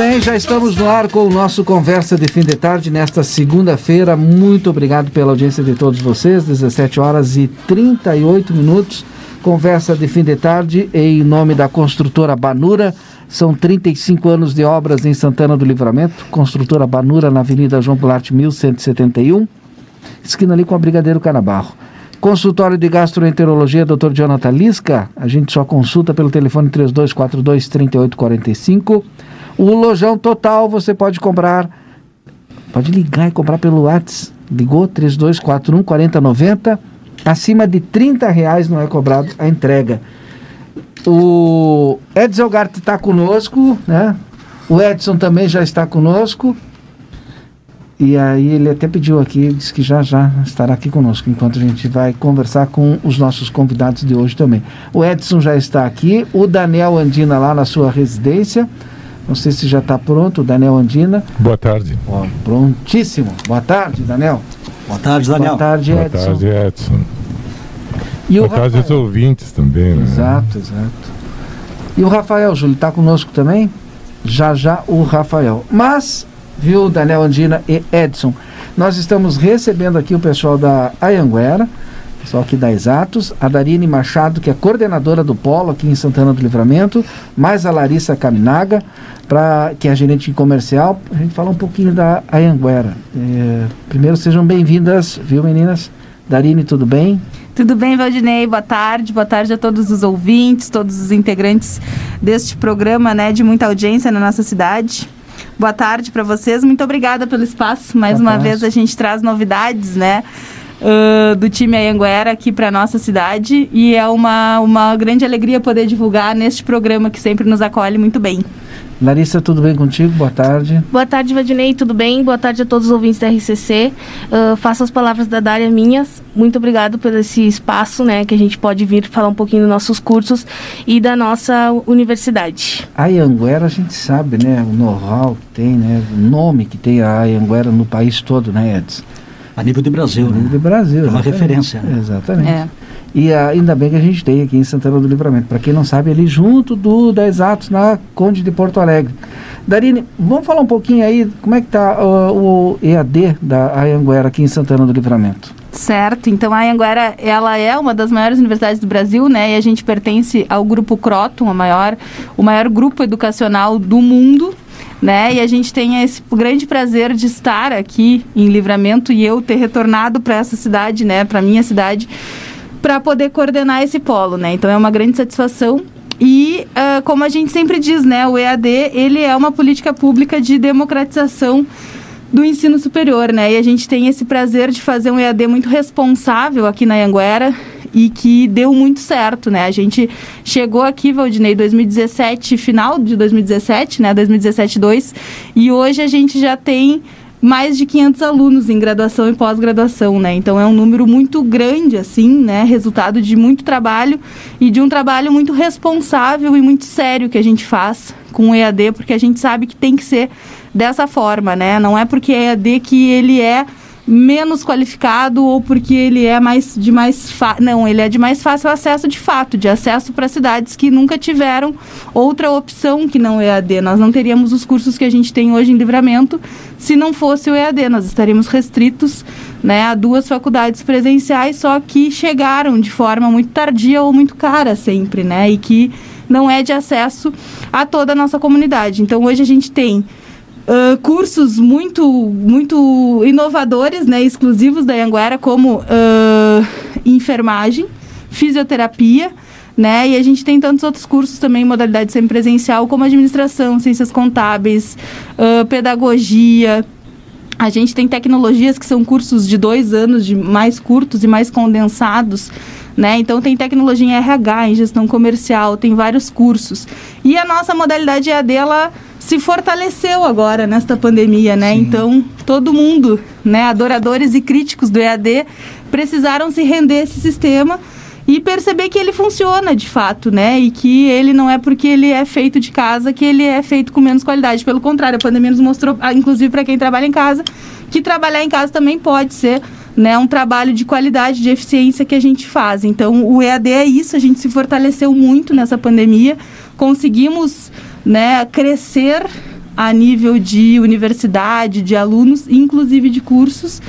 Bem, já estamos no ar com o nosso Conversa de Fim de Tarde nesta segunda-feira. Muito obrigado pela audiência de todos vocês. 17 horas e 38 minutos. Conversa de Fim de Tarde em nome da construtora Banura. São 35 anos de obras em Santana do Livramento. Construtora Banura na Avenida João Goulart 1171. Esquina ali com a Brigadeiro Canabarro. Consultório de Gastroenterologia, Dr. Jonathan Lisca. A gente só consulta pelo telefone 3242 3845. O lojão total você pode comprar, pode ligar e comprar pelo WhatsApp. Ligou 3241 4090. Acima de 30 reais não é cobrado a entrega. O Edson Gart está conosco, né? O Edson também já está conosco. E aí ele até pediu aqui, disse que já já estará aqui conosco, enquanto a gente vai conversar com os nossos convidados de hoje também. O Edson já está aqui, o Daniel Andina lá na sua residência. Não sei se já está pronto, Daniel Andina. Boa tarde. Ó, prontíssimo. Boa tarde, Daniel. Boa tarde, Daniel. Boa tarde, Edson. Boa tarde, Edson. E Boa tarde aos ouvintes também. Né? Exato, exato. E o Rafael, Júlio, está conosco também? Já já o Rafael. Mas, viu, Daniel Andina e Edson, nós estamos recebendo aqui o pessoal da Ayanguera, pessoal aqui da Exatos, a Darine Machado, que é coordenadora do Polo aqui em Santana do Livramento, mais a Larissa Caminaga, pra, que é gerente comercial, a gente falar um pouquinho da Ayanguera. É, primeiro, sejam bem-vindas, viu, meninas? Darine, tudo bem? Tudo bem, Valdinei? Boa tarde. Boa tarde a todos os ouvintes, todos os integrantes deste programa, né, de muita audiência na nossa cidade. Boa tarde para vocês. Muito obrigada pelo espaço. Mais Boa uma tarde. vez a gente traz novidades, né? Uh, do time Anhanguera aqui para nossa cidade e é uma, uma grande alegria poder divulgar neste programa que sempre nos acolhe muito bem. Larissa, tudo bem contigo? Boa tarde. Boa tarde, Vadinei, tudo bem? Boa tarde a todos os ouvintes da RCC. Uh, faço as palavras da Dária minhas. Muito obrigado por esse espaço, né, que a gente pode vir falar um pouquinho dos nossos cursos e da nossa universidade. A Anhanguera, a gente sabe, né, o know-how que tem, né, o nome que tem a Anhanguera no país todo, né, Edson? A nível de Brasil, a nível né? de Brasil. É uma referência. Né? Exatamente. É. E ah, ainda bem que a gente tem aqui em Santana do Livramento. Para quem não sabe, ali junto do da Exatos, na Conde de Porto Alegre. Darine, vamos falar um pouquinho aí como é que está uh, o EAD da Anhanguera aqui em Santana do Livramento. Certo, então a Anhanguera, ela é uma das maiores universidades do Brasil, né? E a gente pertence ao grupo Croton, a maior, o maior grupo educacional do mundo, né? E a gente tem esse grande prazer de estar aqui em Livramento e eu ter retornado para essa cidade, né, para minha cidade, para poder coordenar esse polo, né? Então é uma grande satisfação. E uh, como a gente sempre diz, né, o EAD ele é uma política pública de democratização do ensino superior, né? E a gente tem esse prazer de fazer um EAD muito responsável aqui na Anguera e que deu muito certo, né? A gente chegou aqui, Valdinei, 2017, final de 2017, né? 2017 2, e hoje a gente já tem mais de 500 alunos em graduação e pós-graduação, né? Então é um número muito grande, assim, né? Resultado de muito trabalho e de um trabalho muito responsável e muito sério que a gente faz com o EAD, porque a gente sabe que tem que ser dessa forma, né? Não é porque é EAD que ele é menos qualificado ou porque ele é mais de mais fa... não, ele é de mais fácil acesso de fato, de acesso para cidades que nunca tiveram outra opção que não EAD. Nós não teríamos os cursos que a gente tem hoje em livramento se não fosse o EAD. Nós estaríamos restritos né, a duas faculdades presenciais, só que chegaram de forma muito tardia ou muito cara sempre, né? E que não é de acesso a toda a nossa comunidade. Então hoje a gente tem Uh, cursos muito muito inovadores, né, exclusivos da Anguera, como uh, enfermagem, fisioterapia, né, e a gente tem tantos outros cursos também modalidade semipresencial, como administração, ciências contábeis, uh, pedagogia. A gente tem tecnologias que são cursos de dois anos, de mais curtos e mais condensados, né? Então tem tecnologia em RH, em gestão comercial, tem vários cursos. E a nossa modalidade EAD, ela se fortaleceu agora nesta pandemia, né? Sim. Então, todo mundo, né, adoradores e críticos do EAD, precisaram se render a esse sistema e perceber que ele funciona de fato, né? E que ele não é porque ele é feito de casa que ele é feito com menos qualidade. Pelo contrário, a pandemia nos mostrou, ah, inclusive para quem trabalha em casa, que trabalhar em casa também pode ser né, um trabalho de qualidade, de eficiência que a gente faz. Então, o EAD é isso, a gente se fortaleceu muito nessa pandemia, conseguimos né, crescer a nível de universidade, de alunos, inclusive de cursos.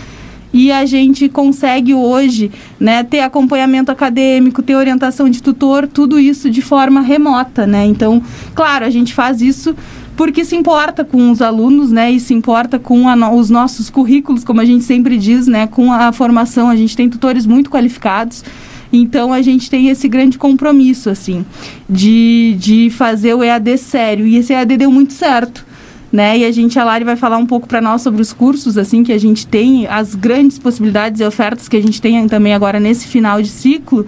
E a gente consegue hoje né, ter acompanhamento acadêmico, ter orientação de tutor, tudo isso de forma remota. Né? Então, claro, a gente faz isso porque se importa com os alunos, né, e se importa com a, os nossos currículos, como a gente sempre diz, né, com a formação. A gente tem tutores muito qualificados então a gente tem esse grande compromisso, assim, de, de fazer o EAD sério. E esse EAD deu muito certo. Né? E a gente, a Lari vai falar um pouco para nós sobre os cursos, assim, que a gente tem, as grandes possibilidades e ofertas que a gente tem também agora nesse final de ciclo.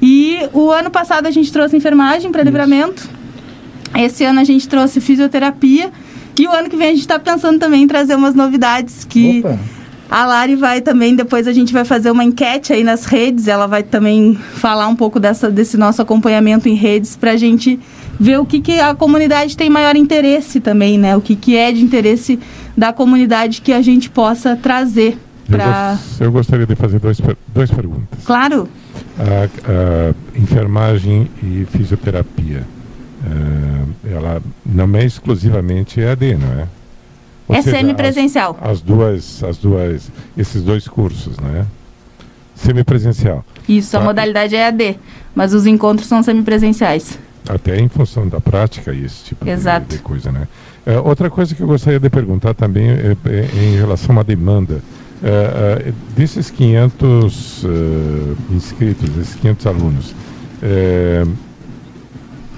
E o ano passado a gente trouxe enfermagem para livramento. Esse ano a gente trouxe fisioterapia. E o ano que vem a gente está pensando também em trazer umas novidades que Opa. A Lari vai também, depois a gente vai fazer uma enquete aí nas redes, ela vai também falar um pouco dessa, desse nosso acompanhamento em redes para a gente ver o que, que a comunidade tem maior interesse também, né? O que, que é de interesse da comunidade que a gente possa trazer para... Eu, gostaria de fazer dois, duas perguntas. Claro. A, a enfermagem e fisioterapia, uh, ela não é exclusivamente EAD, não é? Ou é semipresencial. As, as, duas, as duas, esses dois cursos, né? Semipresencial. Isso, tá. a modalidade é AD, mas os encontros são semipresenciais. Até em função da prática e esse tipo Exato. De, de coisa, né? É, outra coisa que eu gostaria de perguntar também é, é em relação à demanda. É, é desses 500 inscritos, esses 500 alunos,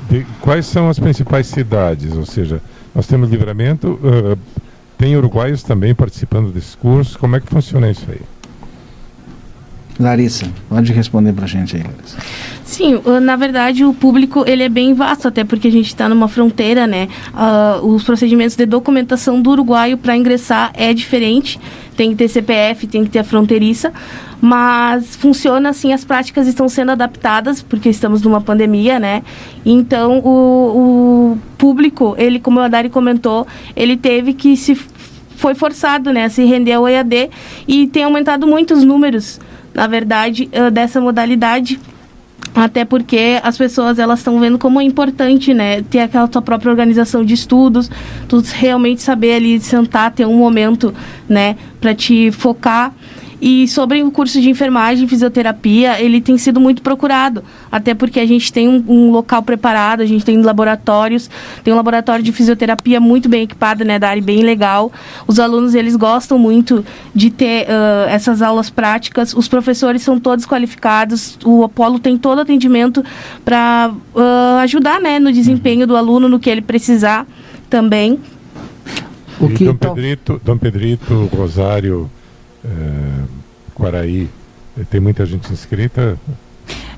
de, quais são as principais cidades? Ou seja, nós temos livramento, tem uruguaios também participando desse curso. Como é que funciona isso aí? Larissa, pode responder para a gente aí, Larissa. Sim, na verdade o público ele é bem vasto, até porque a gente está numa fronteira, né? Uh, os procedimentos de documentação do uruguaio para ingressar é diferente, tem que ter CPF, tem que ter a fronteiriça, mas funciona assim, as práticas estão sendo adaptadas, porque estamos numa pandemia, né? Então o, o público, ele, como a Dari comentou, ele teve que se foi forçado né, a se render ao EAD e tem aumentado muito os números na verdade, dessa modalidade. Até porque as pessoas elas estão vendo como é importante, né, ter aquela tua própria organização de estudos, tu realmente saber ali sentar, ter um momento, né, para te focar e sobre o curso de enfermagem e fisioterapia, ele tem sido muito procurado, até porque a gente tem um, um, local preparado, a gente tem laboratórios, tem um laboratório de fisioterapia muito bem equipado, né, da área bem legal. Os alunos, eles gostam muito de ter uh, essas aulas práticas, os professores são todos qualificados, o Apolo tem todo atendimento para uh, ajudar, né, no desempenho do aluno, no que ele precisar também. O que Dom Pedrito, Dom Pedrito, Rosário, Quaraí, tem muita gente inscrita?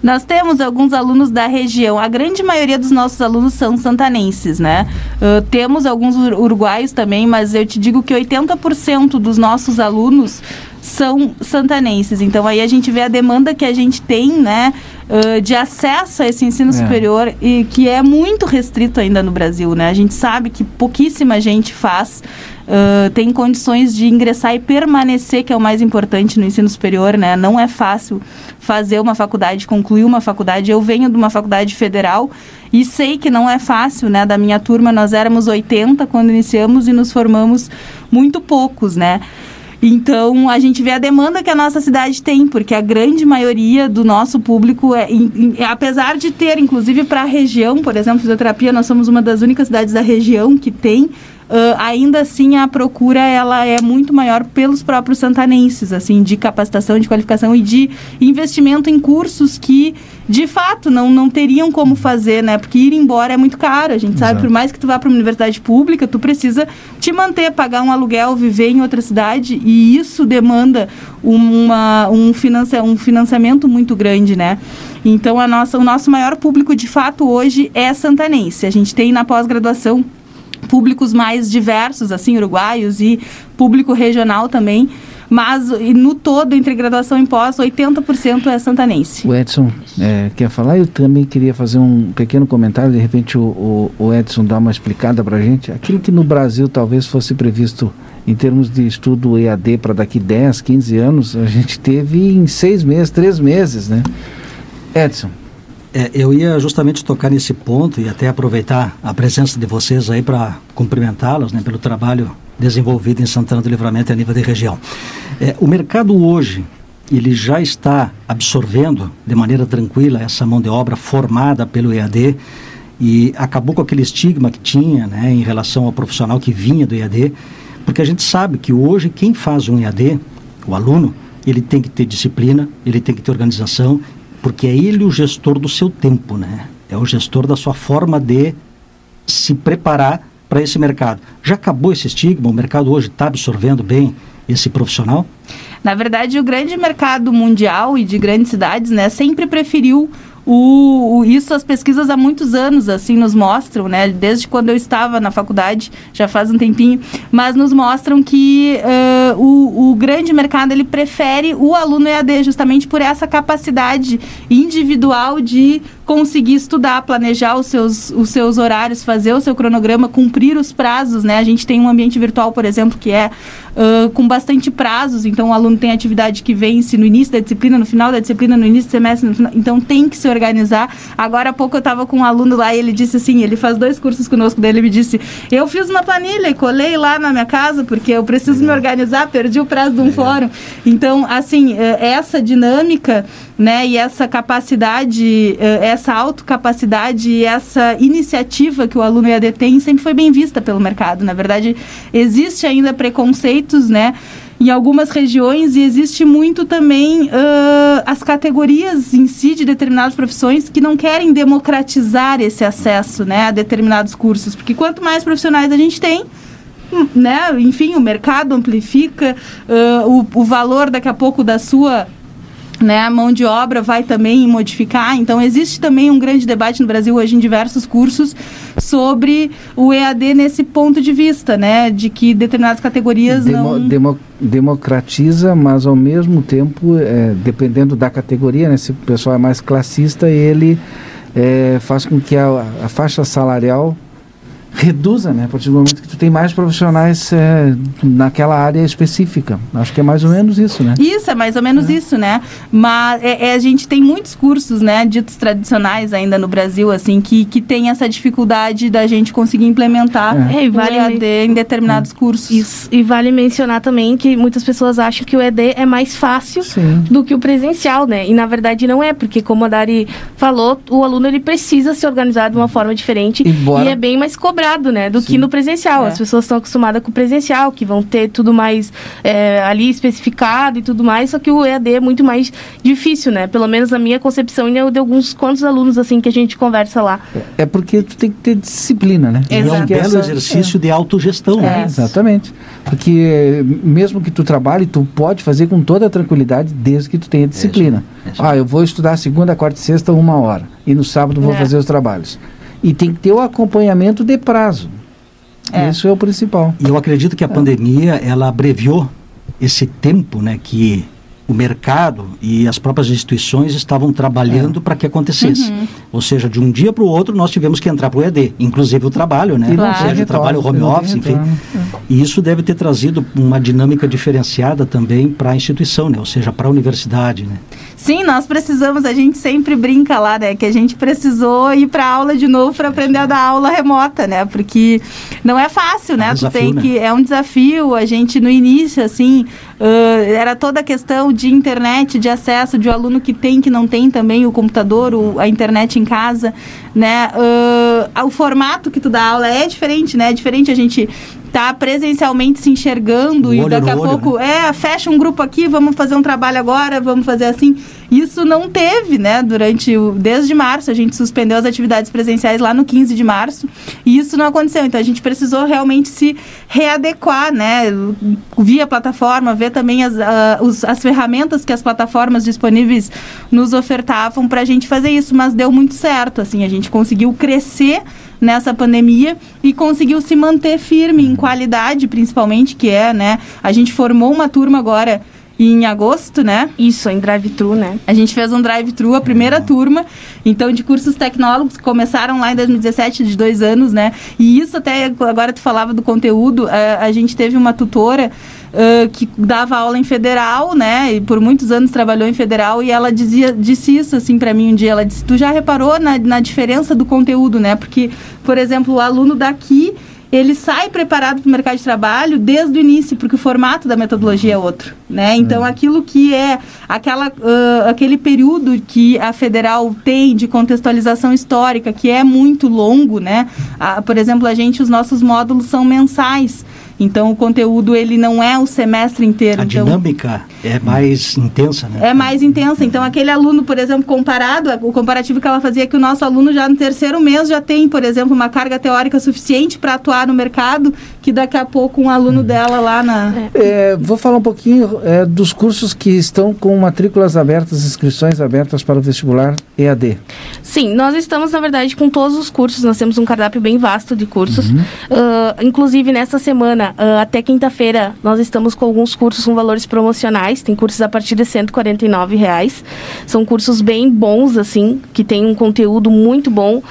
Nós temos alguns alunos da região. A grande maioria dos nossos alunos são santanenses, né? Uh, temos alguns uruguaios também, mas eu te digo que 80% dos nossos alunos são santanenses. Então aí a gente vê a demanda que a gente tem, né, uh, de acesso a esse ensino É. superior e que é muito restrito ainda no Brasil, né? A gente sabe que pouquíssima gente faz, uh, tem condições de ingressar e permanecer, que é o mais importante no ensino superior, né? Não é fácil fazer uma faculdade, concluir uma faculdade. Eu venho de uma faculdade federal e sei que não é fácil, né? Da minha turma nós éramos 80 quando iniciamos e nos formamos muito poucos, né? Então, a gente vê a demanda que a nossa cidade tem, porque a grande maioria do nosso público, é, em- em- apesar de ter, inclusive para a região, por exemplo, fisioterapia, nós somos uma das únicas cidades da região que tem, ãh, ainda assim a procura ela é muito maior pelos próprios santanenses, assim, de capacitação, de qualificação e de investimento em cursos que, de fato, não, não teriam como fazer, né? Porque ir embora é muito caro, a gente sabe, Exato. por mais que tu vá para uma universidade pública, tu precisa te manter, pagar um aluguel, viver em outra cidade e isso demanda uma, um, financia, um financiamento muito grande, né? Então, a nossa, o nosso maior público, de fato, hoje é santanense. A gente tem na pós-graduação públicos mais diversos, assim, uruguaios e público regional também. Mas, no todo, entre graduação e pós, 80% é santanense. O Edson é, quer falar? Eu também queria fazer um pequeno comentário. De repente, o, o- o Edson dá uma explicada para a gente. Aquilo que no Brasil talvez fosse previsto em termos de estudo EAD para daqui 10, 15 anos, a gente teve em seis meses, três meses, né? Edson, É, eu ia justamente tocar nesse ponto e até aproveitar a presença de vocês aí para cumprimentá-los né, pelo trabalho desenvolvido em Santana do Livramento e a nível de região. É, o mercado hoje ele já está absorvendo de maneira tranquila essa mão de obra formada pelo EAD e acabou com aquele estigma que tinha né, em relação ao profissional que vinha do EAD, porque a gente sabe que hoje quem faz um EAD, o aluno, ele tem que ter disciplina, ele tem que ter organização, porque é ele o gestor do seu tempo, né? É o gestor da sua forma de se preparar para esse mercado. Já acabou esse estigma? O mercado hoje está absorvendo bem esse profissional? Na verdade, o grande mercado mundial e de grandes cidades, né, sempre preferiu o, o- isso as pesquisas há muitos anos assim nos mostram, né, desde quando eu estava na faculdade, já faz um tempinho, mas nos mostram que eh, o, o grande mercado ele prefere o aluno EAD justamente por essa capacidade individual de conseguir estudar, planejar os seus, os seus horários, fazer o seu cronograma, cumprir os prazos, né? A gente tem um ambiente virtual, por exemplo, que é ãh, com bastante prazos, então o aluno tem atividade que vence no início da disciplina, no final da disciplina, no início do semestre, final, então tem que se organizar. Agora há pouco eu estava com um aluno lá e ele disse assim, ele faz dois cursos conosco, dele me disse, eu fiz uma planilha e colei lá na minha casa, porque eu preciso me organizar, perdi o prazo de um fórum. Então, assim, essa dinâmica, né, e essa capacidade, eh, essa autocapacidade e essa iniciativa que o aluno EAD tem sempre foi bem vista pelo mercado. Na verdade, existe ainda preconceitos, né, em algumas regiões e existe muito também ãh, as categorias em si de determinadas profissões que não querem democratizar esse acesso, né, a determinados cursos, porque quanto mais profissionais a gente tem, né, enfim, o mercado amplifica ãh, o, o valor daqui a pouco da sua né, a mão de obra vai também modificar. Então, existe também um grande debate no Brasil hoje em diversos cursos sobre o EAD nesse ponto de vista, né, de que determinadas categorias demo- não... demo- democratiza, mas ao mesmo tempo, é, dependendo da categoria, né, se o pessoal é mais classista, ele é, faz com que a, a faixa salarial reduza, né? A partir do momento que tu tem mais profissionais é, naquela área específica. Acho que é mais ou menos isso, né? Isso, é mais ou menos isso, né? Mas é, é, a gente tem muitos cursos, né, ditos tradicionais ainda no Brasil, assim, que, que tem essa dificuldade da gente conseguir implementar É, e o vale EAD em determinados cursos. Isso. E vale mencionar também que muitas pessoas acham que o ED é mais fácil Sim. do que o presencial, né? E na verdade não é, porque como a Dari falou, o aluno ele precisa se organizar de uma forma diferente Embora- e é bem mais cobrado, né, do que no presencial. É. As pessoas estão acostumadas com o presencial, que vão ter tudo mais é, ali especificado e tudo mais, só que o EAD é muito mais difícil, né? Pelo menos a minha concepção e de alguns quantos alunos assim que a gente conversa lá. É porque tu tem que ter disciplina, né? E é um belo Essa- exercício de autogestão. É, né? exatamente. Porque eh, mesmo que tu trabalhe, tu pode fazer com toda a tranquilidade desde que tu tenha disciplina. Ah, eu vou estudar segunda, quarta e sexta uma hora. E no sábado vou É. fazer os trabalhos. E tem que ter o acompanhamento de prazo. É. Isso é o principal. E eu acredito que a pandemia ela abreviou esse tempo, né, que o mercado e as próprias instituições estavam trabalhando é. para que acontecesse. Uhum. Ou seja, de um dia para o outro nós tivemos que entrar para o ED, inclusive o trabalho, né? Claro. Ou seja, o trabalho home office, enfim. E isso deve ter trazido uma dinâmica diferenciada também para a instituição, né? Ou seja, para a universidade, né? Sim, nós precisamos, a gente sempre brinca lá, né, que a gente precisou ir para aula de novo para aprender a dar aula remota, né? Porque não é fácil, né? É um desafio, tu tem né? que é um desafio, a gente no início assim, uh, era toda a questão de internet, de acesso, de o um aluno que tem, que não tem também o computador, o, a internet em casa, né? Uh, o formato que tu dá aula é diferente, né? É diferente a gente tá presencialmente se enxergando e daqui a pouco, né? é, fecha um grupo aqui, vamos fazer um trabalho agora, vamos fazer assim. Isso não teve, né? Durante o desde março a gente suspendeu as atividades presenciais lá no 15 de março e isso não aconteceu. Então a gente precisou realmente se readequar, né? Via plataforma, ver também as, uh, os, as ferramentas que as plataformas disponíveis nos ofertavam para a gente fazer isso, mas deu muito certo. Assim, a gente conseguiu crescer nessa pandemia e conseguiu se manter firme em qualidade, principalmente, que é, né? A gente formou uma turma agora em agosto, né? Isso, em drive-thru, né? A gente fez um drive-thru, a primeira turma, então, de cursos tecnólogos, que começaram lá em 2017, de dois anos, né? E isso até, agora tu falava do conteúdo, a, a gente teve uma tutora Uh, que dava aula em federal, né? E por muitos anos trabalhou em federal e ela dizia, disse isso assim para mim um dia. Ela disse: "Tu já reparou na, na diferença do conteúdo, né? Porque, por exemplo, o aluno daqui ele sai preparado para o mercado de trabalho desde o início, porque o formato da metodologia é outro, né? Então, uhum. aquilo que é aquela, uh, aquele período que a federal tem de contextualização histórica, que é muito longo, né? Uh, por exemplo, a gente, os nossos módulos são mensais. Então o conteúdo ele não é o semestre inteiro. A então, dinâmica é mais intensa, né? É mais intensa. Então aquele aluno, por exemplo, comparado, o comparativo que ela fazia é que o nosso aluno já no terceiro mês já tem, por exemplo, uma carga teórica suficiente para atuar no mercado, que daqui a pouco um aluno hum. dela lá na. É, vou falar um pouquinho é, dos cursos que estão com matrículas abertas, inscrições abertas para o vestibular EAD. Sim, nós estamos, na verdade, com todos os cursos. Nós temos um cardápio bem vasto de cursos. Uhum. Uh, inclusive, nessa semana uh, até quinta-feira nós estamos com alguns cursos com valores promocionais. Tem cursos a partir de 149 reais. São cursos bem bons, assim, que tem um conteúdo muito bom.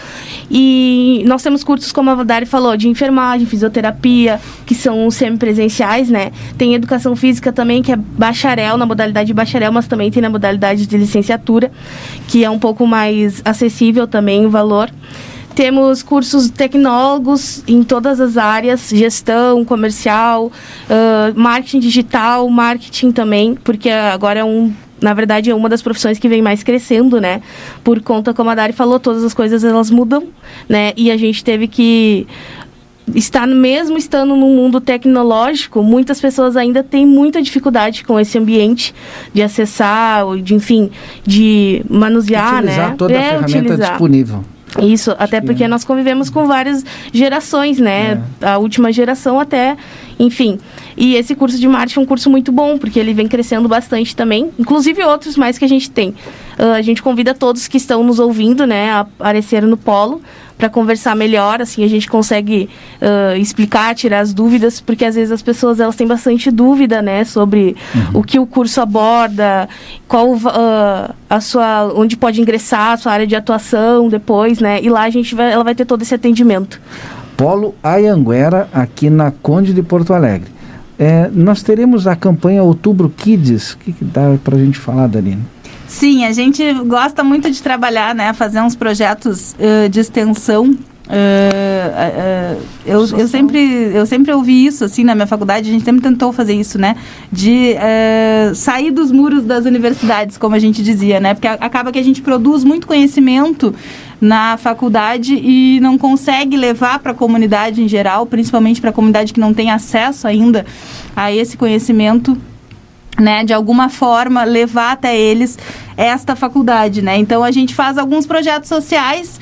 E nós temos cursos, como a Dari falou, de enfermagem, fisioterapia, que são semipresenciais, né? Tem educação física também, que é bacharel, na modalidade de bacharel, mas também tem na modalidade de licenciatura, que é um pouco mais acessível também o valor. Temos cursos tecnólogos em todas as áreas, gestão, comercial, uh, marketing digital, marketing também, porque agora é um na verdade, é uma das profissões que vem mais crescendo, né? Por conta, como a Dari falou, todas as coisas elas mudam, né? E a gente teve que estar mesmo estando no mundo tecnológico, muitas pessoas ainda têm muita dificuldade com esse ambiente de acessar, de enfim, de manusear, utilizar né? toda a é, ferramenta utilizar. disponível. Isso, até porque nós convivemos com várias gerações, né? É. A última geração até, enfim. E esse curso de marketing é um curso muito bom, porque ele vem crescendo bastante também, inclusive outros mais que a gente tem. Uh, a gente convida todos que estão nos ouvindo, né, a aparecer no polo para conversar melhor, assim a gente consegue uh, explicar, tirar as dúvidas, porque às vezes as pessoas elas têm bastante dúvida, né, sobre uhum. o que o curso aborda, qual uh, a sua, onde pode ingressar a sua área de atuação depois, né, e lá a gente vai, ela vai ter todo esse atendimento. Polo Ayanguera, aqui na Conde de Porto Alegre. É, nós teremos a campanha Outubro Kids. O que, que dá para a gente falar, Darina? Sim, a gente gosta muito de trabalhar, né? Fazer uns projetos uh, de extensão Uh, uh, eu, eu, sempre, eu sempre ouvi isso, assim, na minha faculdade, a gente sempre tentou fazer isso, né? De uh, sair dos muros das universidades, como a gente dizia, né? Porque acaba que a gente produz muito conhecimento na faculdade e não consegue levar para a comunidade em geral, principalmente para a comunidade que não tem acesso ainda a esse conhecimento né, de alguma forma levar até eles esta faculdade, né? Então a gente faz alguns projetos sociais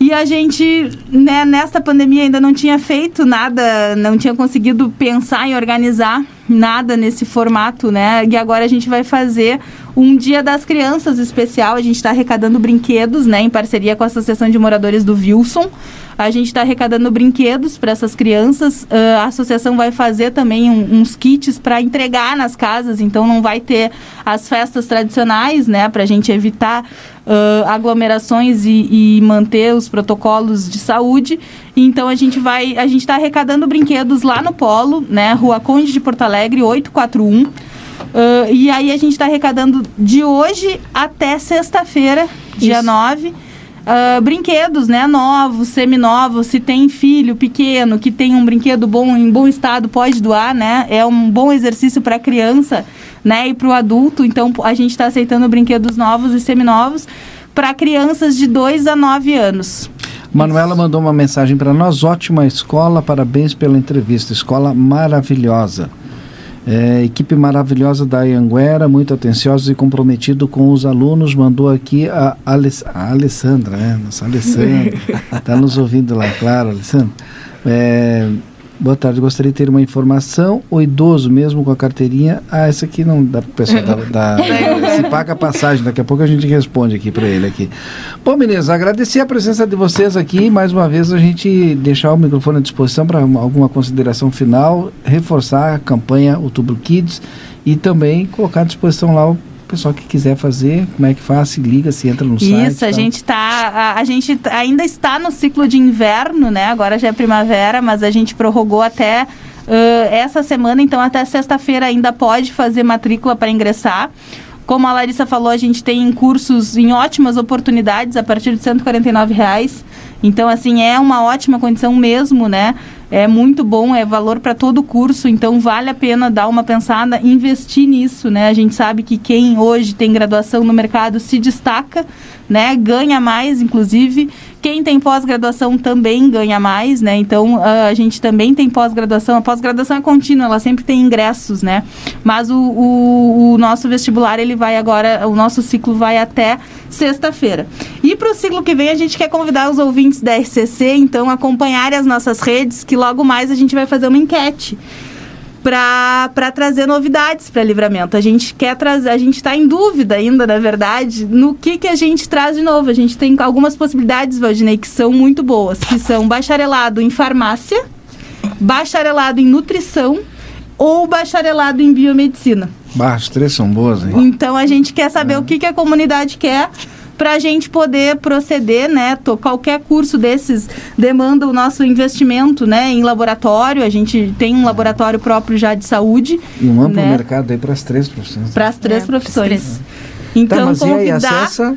e a gente, né, nesta pandemia ainda não tinha feito nada, não tinha conseguido pensar em organizar nada nesse formato, né? E agora a gente vai fazer um Dia das Crianças especial. A gente está arrecadando brinquedos, né? Em parceria com a Associação de Moradores do Wilson. A gente está arrecadando brinquedos para essas crianças. Uh, a associação vai fazer também um, uns kits para entregar nas casas, então não vai ter as festas tradicionais, né? Para a gente evitar uh, aglomerações e, e, manter os protocolos de saúde. Então a gente vai, a gente está arrecadando brinquedos lá no Polo, né? Rua Conde de Porto Alegre, 841. Uh, e aí a gente está arrecadando de hoje até sexta-feira, dia Isso. 9 Uh, brinquedos, né, novos, seminovos, se tem filho pequeno que tem um brinquedo bom, em bom estado, pode doar, né? É um bom exercício para a criança, né, e para o adulto. Então, a gente está aceitando brinquedos novos e seminovos para crianças de 2 a 9 anos. Manuela mandou uma mensagem para nós. Ótima escola, parabéns pela entrevista. Escola maravilhosa. É, equipe maravilhosa da Anguera, muito atenciosa e comprometido com os alunos. Mandou aqui a, Aless a Alessandra, né? Nossa Alessandra. Está nos ouvindo lá, claro, Alessandra. É, Boa tarde, gostaria de ter uma informação. O idoso, mesmo com a carteirinha. Ah, essa aqui não dá para o pessoal da, da, Se paga a passagem, daqui a pouco a gente responde aqui para ele aqui. Bom, meninas, agradecer a presença de vocês aqui. Mais uma vez a gente deixar o microfone à disposição para alguma consideração final, reforçar a campanha Outubro Kids e também colocar à disposição lá o pessoal que quiser fazer, como é que faz? Se liga, se entra no Isso, site. Isso, a tá? gente tá. A, a, gente ainda está no ciclo de inverno, né? Agora já é primavera, mas a gente prorrogou até. Uh, essa semana, então até sexta-feira ainda pode fazer matrícula para ingressar. Como a Larissa falou, a gente tem cursos em ótimas oportunidades a partir de 149 reais. Então, assim, é uma ótima condição mesmo, né? É muito bom, é valor para todo o curso, então vale a pena dar uma pensada, investir nisso, né? A gente sabe que quem hoje tem graduação no mercado se destaca, né? Ganha mais, inclusive. Quem tem pós-graduação também ganha mais, né? Então uh, a gente também tem pós-graduação. A pós-graduação é contínua, ela sempre tem ingressos, né? Mas o, o, o nosso vestibular ele vai agora, o nosso ciclo vai até sexta-feira. E para o ciclo que vem a gente quer convidar os ouvintes da RCC, então acompanharem as nossas redes que logo mais a gente vai fazer uma enquete para trazer novidades para livramento. A gente quer trazer, a gente está em dúvida ainda, na verdade, no que, que a gente traz de novo. A gente tem algumas possibilidades, Valdinei, que são muito boas, que são bacharelado em farmácia, bacharelado em nutrição ou bacharelado em biomedicina. Bah, as três são boas, hein? Então a gente quer saber é. o que, que a comunidade quer para a gente poder proceder, né? Qualquer curso desses demanda o nosso investimento, né? Em laboratório, a gente tem um laboratório próprio já de saúde. E um amplo né? mercado aí para as três profissões. Para as três é, profissões. Três. Então, tá, mas convidar... e aí, acessa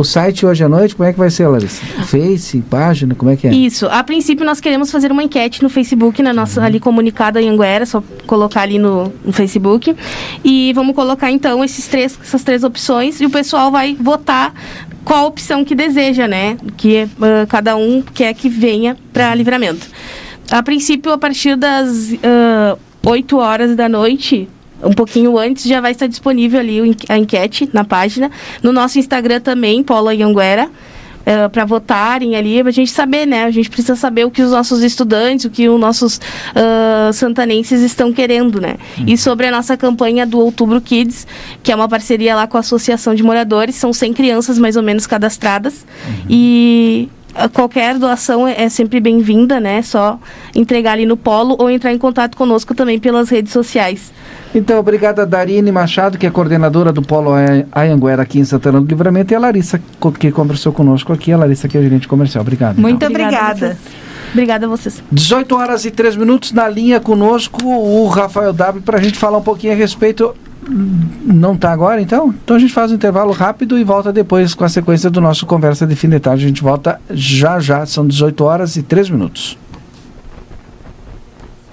o site hoje à noite, como é que vai ser, Larissa? Face, página, como é que é? Isso. A princípio, nós queremos fazer uma enquete no Facebook, na nossa uhum. ali comunicada em Anguera, só colocar ali no, no, Facebook. E vamos colocar, então, esses três, essas três opções e o pessoal vai votar qual opção que deseja, né? Que uh, cada um quer que venha para livramento. A princípio, a partir das uh, 8 horas da noite, um pouquinho antes já vai estar disponível ali a enquete na página. No nosso Instagram também, Paula Yanguera. Uh, eh, para votarem ali, a gente saber, né? A gente precisa saber o que os nossos estudantes, o que os nossos uh, santanenses estão querendo, né? Uhum. E sobre a nossa campanha do Outubro Kids, que é uma parceria lá com a Associação de Moradores, são 100 crianças mais ou menos cadastradas. Uhum. E qualquer doação é, é sempre bem-vinda, né? Só entregar ali no polo ou entrar em contato conosco também pelas redes sociais. Então, obrigada a Darine Machado, que é coordenadora do Polo Ayanguera aqui em Santana do Livramento, e a Larissa, que conversou conosco aqui, a Larissa, que é gerente comercial. Obrigado. Então. Muito obrigada. Obrigada a vocês. 18 horas e 3 minutos na linha conosco, o Rafael W, para a gente falar um pouquinho a respeito. Não está agora, então? Então a gente faz um intervalo rápido e volta depois com a sequência do nosso Conversa de Fim de Tarde. A gente volta já já, são 18 horas e 3 minutos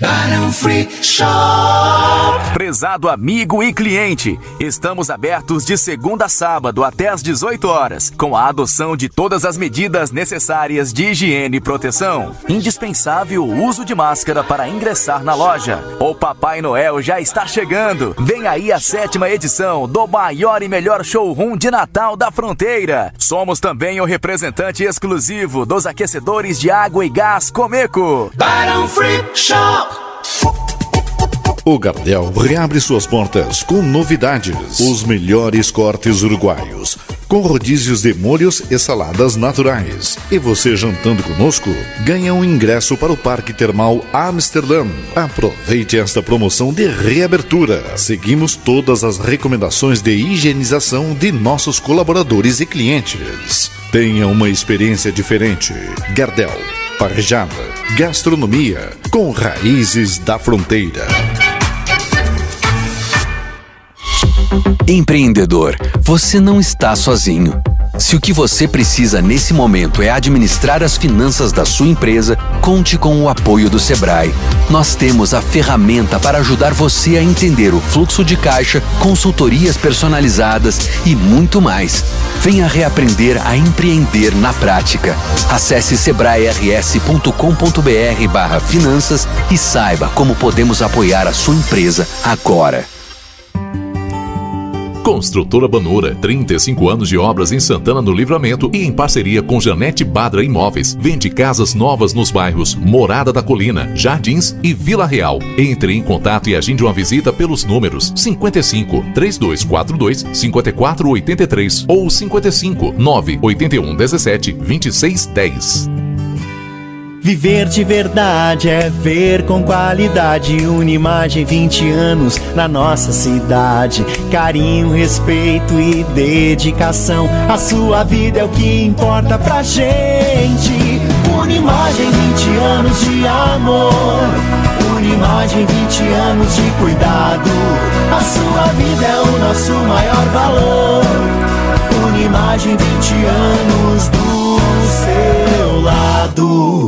Barão Free Shop. Prezado amigo e cliente, estamos abertos de segunda a sábado até às 18 horas, com a adoção de todas as medidas necessárias de higiene e proteção. Indispensável o uso de máscara para ingressar na loja. O Papai Noel já está chegando. Vem aí a sétima edição do maior e melhor showroom de Natal da fronteira. Somos também o representante exclusivo dos aquecedores de água e gás Comeco. Barão Free Shop. O Gardel reabre suas portas com novidades. Os melhores cortes uruguaios, com rodízios de molhos e saladas naturais. E você jantando conosco, ganha um ingresso para o Parque Termal Amsterdã. Aproveite esta promoção de reabertura. Seguimos todas as recomendações de higienização de nossos colaboradores e clientes. Tenha uma experiência diferente. Gardel, parejada, gastronomia com raízes da fronteira. Empreendedor, você não está sozinho. Se o que você precisa nesse momento é administrar as finanças da sua empresa, conte com o apoio do Sebrae. Nós temos a ferramenta para ajudar você a entender o fluxo de caixa, consultorias personalizadas e muito mais. Venha reaprender a empreender na prática. Acesse sebrae-rs.com.br barra finanças e saiba como podemos apoiar a sua empresa agora. Construtora Banura, 35 anos de obras em Santana do Livramento e em parceria com Janete Badra Imóveis. Vende casas novas nos bairros Morada da Colina, Jardins e Vila Real. Entre em contato e agende uma visita pelos números 55 3242 5483 ou 55 981 17 2610. Viver de verdade é ver com qualidade uma imagem 20 anos na nossa cidade. Carinho, respeito e dedicação. A sua vida é o que importa pra gente. Unimagem 20 anos de amor. Unimagem 20 anos de cuidado. A sua vida é o nosso maior valor. Unimagem 20 anos do seu lado.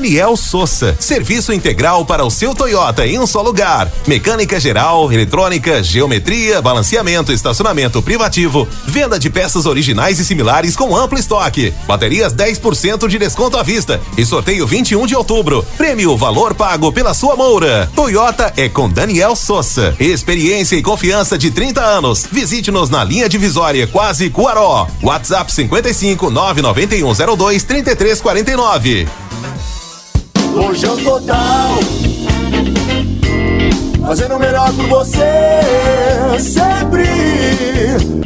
Daniel Souza. Serviço integral para o seu Toyota em um só lugar. Mecânica geral, eletrônica, geometria, balanceamento, estacionamento privativo, venda de peças originais e similares com amplo estoque. Baterias 10% de desconto à vista e sorteio 21 de outubro. Prêmio valor pago pela sua moura. Toyota é com Daniel Souza. Experiência e confiança de 30 anos. Visite-nos na linha divisória Quase Cuaró. WhatsApp 55 99102 3349. Lojão Total. Fazendo o melhor por você, sempre.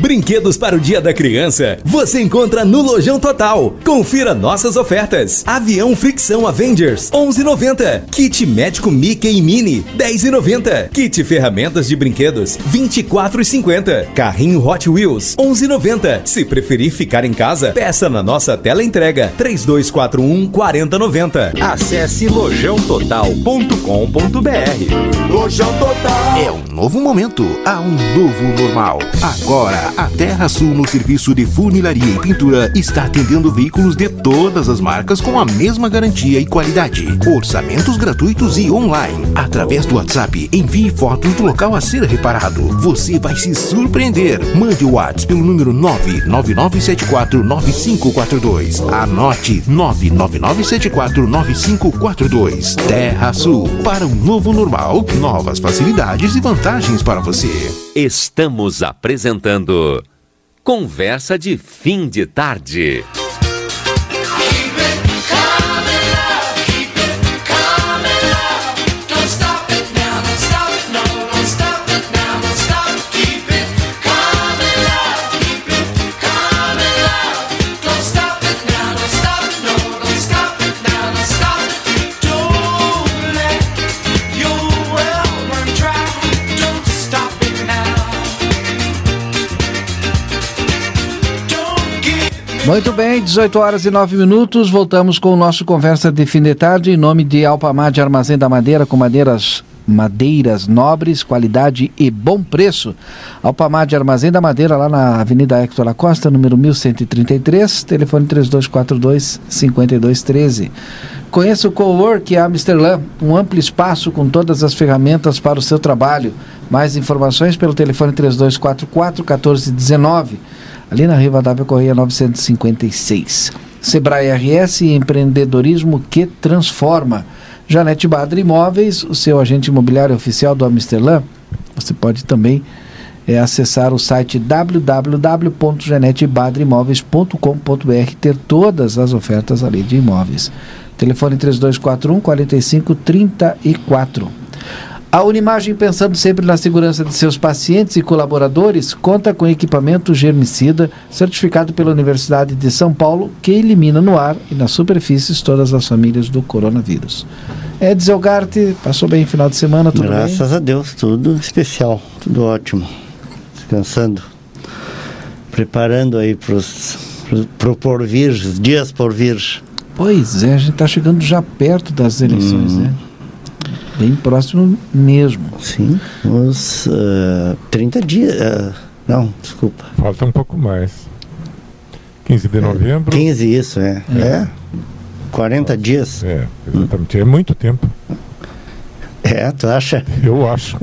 Brinquedos para o Dia da Criança, você encontra no Lojão Total. Confira nossas ofertas. Avião Fricção Avengers, 11,90. Kit médico Mickey e Minnie, 10,90. Kit ferramentas de brinquedos, 24,50. Carrinho Hot Wheels, 11,90. Se preferir ficar em casa, peça na nossa tela entrega, 3241 4090. Acesse lojãototal.com.br. Lojão Total. É um novo momento, há um novo normal. Agora, a Terra Sul no serviço de funilaria e pintura está atendendo veículos de todas as marcas com a mesma garantia e qualidade. Orçamentos gratuitos e online. Através do WhatsApp, envie fotos do local a ser reparado. Você vai se surpreender. Mande o WhatsApp pelo número 999749542. Anote 999749542. Terra Sul. Para um novo normal, facilidades e vantagens para você. Estamos apresentando Conversa de Fim de Tarde. Muito bem, 18 horas e 9 minutos. Voltamos com o nosso Conversa de Fim de Tarde em nome de Alpamar de Armazém da Madeira, com madeiras madeiras nobres, qualidade e bom preço. Alpamar de Armazém da Madeira, lá na Avenida Hector Lacosta, número 1133, telefone 3242 5213. Conheça o Cowork Amsterdã, um amplo espaço com todas as ferramentas para o seu trabalho. Mais informações pelo telefone 3244 1419 ali na Rivadavia Correia 956. Sebrae RS empreendedorismo que transforma. Janete Badra Imóveis, o seu agente imobiliário oficial do Amsterdã. Você pode também é, acessar o site www.janetebadrimóveis.com.br ter todas as ofertas ali de imóveis. Telefone 3241 4534. A Unimagem, pensando sempre na segurança de seus pacientes e colaboradores, conta com equipamento germicida certificado pela Universidade de São Paulo, que elimina no ar e nas superfícies todas as famílias do coronavírus. Edson Elgarte, passou bem o final de semana, tudo Graças bem? a Deus, tudo especial, tudo ótimo. Descansando, preparando aí para os por vir, dias por vir. Pois é, a gente está chegando já perto das eleições, Hum. né? Bem próximo mesmo. Sim, uns uh, 30 dias. uh, não, desculpa. Falta um pouco mais. 15 de novembro. 15, isso, é. É. É. 40 dias. É, exatamente. É muito tempo. É, tu acha? Eu acho.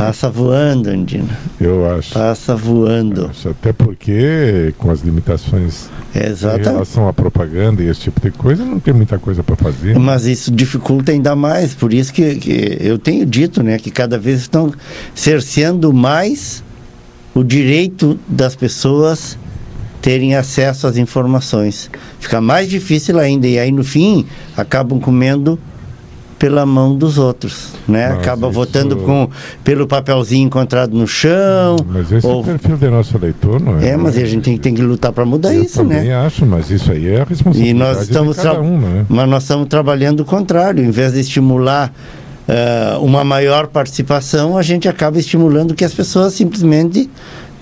Passa voando, Andina. Eu acho. Passa voando. Acho, até porque, com as limitações em relação à propaganda e esse tipo de coisa, não tem muita coisa para fazer. Mas isso dificulta ainda mais, por isso que, que eu tenho dito, né, que cada vez estão cerceando mais o direito das pessoas terem acesso às informações. Fica mais difícil ainda e aí no fim acabam comendo pela mão dos outros, né? Acaba isso- votando com pelo papelzinho encontrado no chão. Mas esse ou- é o perfil do nosso eleitor, não é? É, mas a gente tem, tem que lutar para mudar Eu isso, né? também acho, mas isso aí é a responsabilidade E nós estamos de cada tra- um, né? mas nós estamos trabalhando o contrário, em vez de estimular eh, uma maior participação, a gente acaba estimulando que as pessoas simplesmente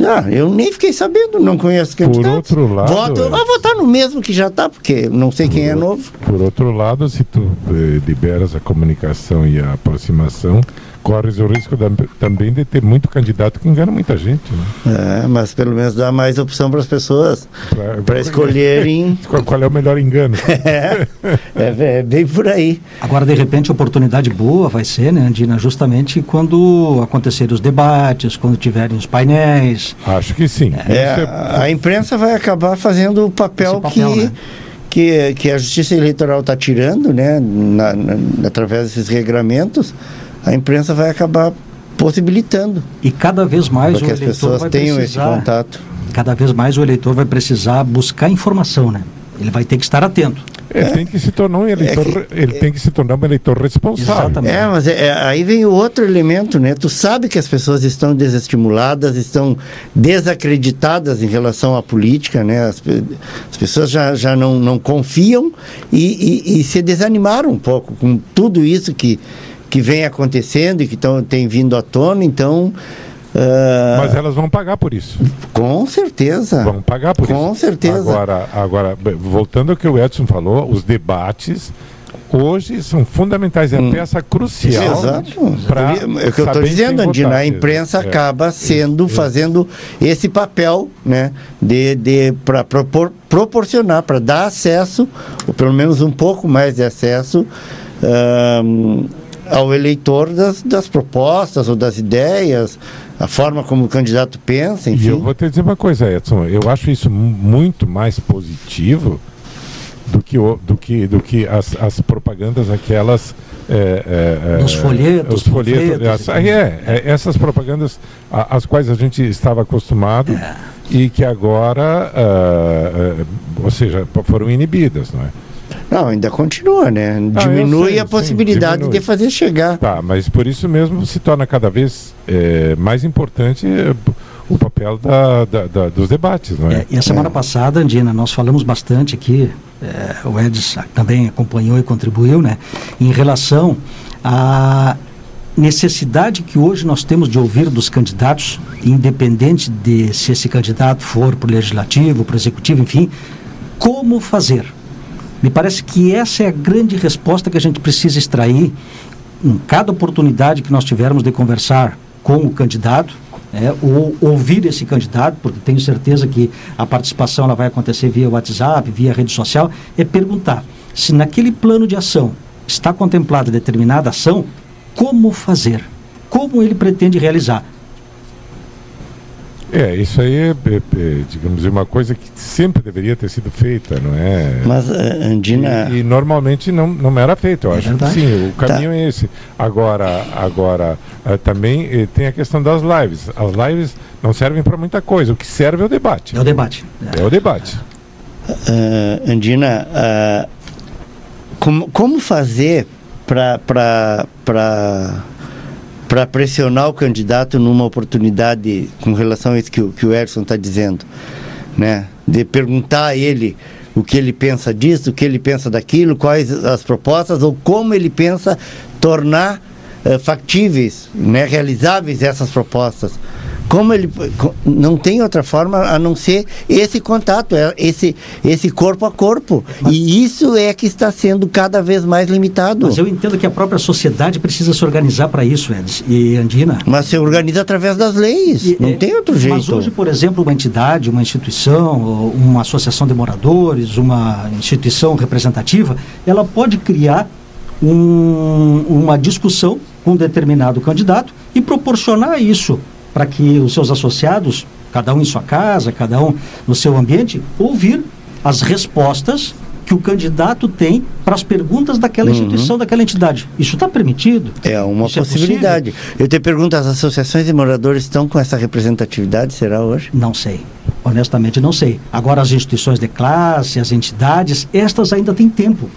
ah, eu nem fiquei sabendo, não conheço Por candidatos. outro lado, Voto, eu é- vou votar no mesmo que já está, porque não sei quem é novo. Por outro lado, se tu eh, liberas a comunicação e a aproximação, corres o risco da- também de ter muito candidato que engana muita gente, né? É, mas pelo menos dá mais opção para as pessoas para escolherem. Qual, qual é o melhor engano? é, é, é bem por aí. Agora, de repente, a oportunidade boa vai ser, né, Andina, justamente quando acontecerem os debates, quando tiverem os painéis. Acho que sim. É, a- a imprensa vai acabar fazendo o papel, papel, que, né? que, que a Justiça Eleitoral está tirando, né, na- na- através desses regramentos, a imprensa vai acabar possibilitando. E cada vez mais que o as eleitor pessoas vai tenham esse precisar, contato. Cada vez mais o eleitor vai precisar buscar informação, né? Ele vai ter que estar atento. Ele tem que se tornar um eleitor, ele tem que se tornar um eleitor responsável. É, mas é- é- aí vem o outro elemento, né? Tu sabe que as pessoas estão desestimuladas, estão desacreditadas em relação à política, né? As, as pessoas já, já não, não confiam e, e- e se desanimaram um pouco com tudo isso que, que vem acontecendo e que tão, tem vindo à tona, então... ah, Mas elas vão pagar por isso. Com certeza. Vão pagar por isso. Com certeza. Agora, agora, voltando ao que o Edson falou, os debates hoje são fundamentais, é a peça crucial Hum. Exato. é o que eu estou dizendo, Andina. A imprensa É. acaba sendo, fazendo esse papel, né? De, de, para propor, proporcionar, para dar acesso, ou pelo menos um pouco mais de acesso, ahn, ao eleitor das, das propostas ou das ideias, a forma como o candidato pensa, E enfim. eu vou te dizer uma coisa, Edson, eu acho isso mu- muito mais positivo do que, o- do que, do que as, as propagandas aquelas... É, é, é, Dos folhetos, os folhetos, panfletos as- e é, é, essas propagandas a- às quais a gente estava acostumado É. e que agora, ah, ah, ou seja, foram inibidas, não é? Não, ainda continua, né? Ah, Diminui sei, a sim, possibilidade diminui. de fazer chegar. Tá, mas por isso mesmo se torna cada vez eh, mais importante eh, o papel da, da- da- dos debates, não é? É, e a semana passada, Andina, nós falamos bastante aqui, é, o Edson também acompanhou e contribuiu, né, em relação à necessidade que hoje nós temos de ouvir dos candidatos, independente de se esse candidato for para o legislativo, para o executivo, enfim, Como fazer? Me parece que essa é a grande resposta que a gente precisa extrair em cada oportunidade que nós tivermos de conversar com o candidato, é, ou ouvir esse candidato, porque tenho certeza que a participação ela vai acontecer via WhatsApp, via rede social, é perguntar se naquele plano de ação está contemplada determinada ação, como fazer, como ele pretende realizar. É, isso aí é, é, é, digamos, uma coisa que sempre deveria ter sido feita, não é? Mas, uh, Andina... E, e, normalmente não, não era feito, eu é acho verdade. que sim, o caminho tá. é esse. Agora, agora uh, também uh, tem a questão das lives. As lives não servem para muita coisa, o que serve é o debate. É o debate. É, o debate. Andina, como, como fazer para para pressionar o candidato numa oportunidade com relação a isso que que o Edson está dizendo, né? De perguntar a ele o que ele pensa disso, o que ele pensa daquilo, quais as propostas ou como ele pensa tornar uh, factíveis, né, realizáveis essas propostas. Como ele não tem outra forma a não ser esse contato, é esse, esse corpo a corpo. Mas, e isso é que está sendo cada vez mais limitado. Mas eu entendo que a própria sociedade precisa se organizar para isso, Edson e Andina. Mas se organiza através das leis, e, não é, tem outro jeito. Mas hoje, por exemplo, uma entidade, uma instituição, uma associação de moradores, uma instituição representativa, ela pode criar um, uma discussão com um determinado candidato e proporcionar isso para que os seus associados, cada um em sua casa, cada um no seu ambiente, ouvir as respostas que o candidato tem para as perguntas daquela uhum. instituição, daquela entidade. Isso está permitido? É uma Isso é possibilidade. É Eu te pergunto, as associações de moradores estão com essa representatividade, será hoje? Não sei. Honestamente, não sei. Agora, as instituições de classe, as entidades, estas ainda têm tempo.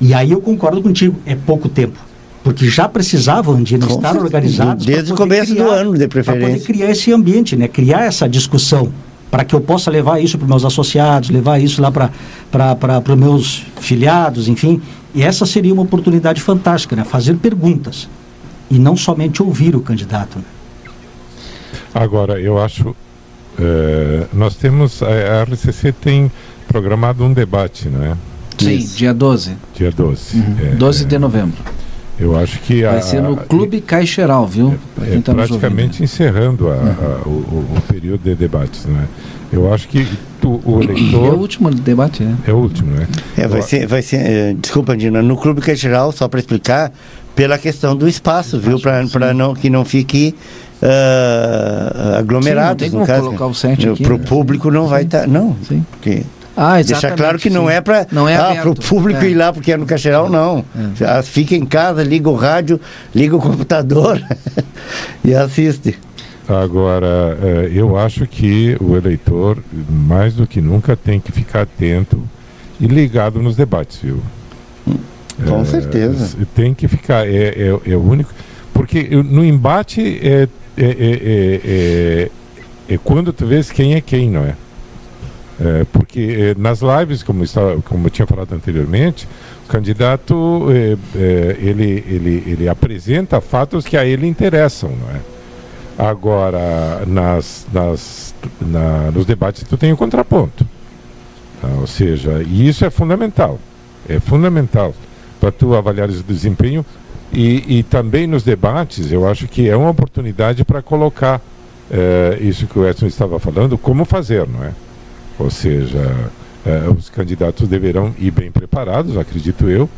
E aí eu concordo contigo, é pouco tempo porque já precisavam de estar organizados desde o começo criar, do ano, de preferência, para poder criar esse ambiente, né? Criar essa discussão para que eu possa levar isso para os meus associados, levar isso lá para para os meus filiados, enfim. E essa seria uma oportunidade fantástica, né? Fazer perguntas e não somente ouvir o candidato. Né? Agora, eu acho, é, nós temos, a RCC tem programado um debate, não é? Sim, Isso. dia 12. Dia 12. Uhum. É, 12 de novembro. Eu acho que vai a, ser no Clube Caixeral, viu? É, é tá praticamente encerrando a, a, o, o, período de debates, né? Eu acho que tu, o eleitor é o último debate, né? É o último, né? É, vai ser, vai ser. É, desculpa, Dina. No Clube Caixeral, só para explicar, pela questão do espaço, viu? Para não que não fique uh, aglomerado. Sim, não tem como no caso, colocar o set Para o né? público não Sim. vai estar, tá, não. Sim. Porque ah, Deixar claro que não é para é ah, o público é. ir lá porque é no Caixeral, não. É. Ah, fica em casa, liga o rádio, liga o computador e assiste. Agora, eh, eu acho que o eleitor, mais do que nunca, tem que ficar atento e ligado nos debates, viu? Com é, certeza. Tem que ficar, é, é, é o único. Porque no embate é, é, é, é, é quando tu vês quem é quem, não é? É, porque é, nas lives, como, estava, como eu tinha falado anteriormente, o candidato é, é, ele, ele, ele apresenta fatos que a ele interessam, não é? Agora, nas, nas, na, nos debates tu tem o contraponto. Tá? Ou seja, e isso é fundamental. É fundamental para tu avaliar o desempenho e, e também nos debates, eu acho que é uma oportunidade para colocar é, isso que o Edson estava falando, como fazer, não é? Ou seja, eh, os candidatos deverão ir bem preparados, acredito eu,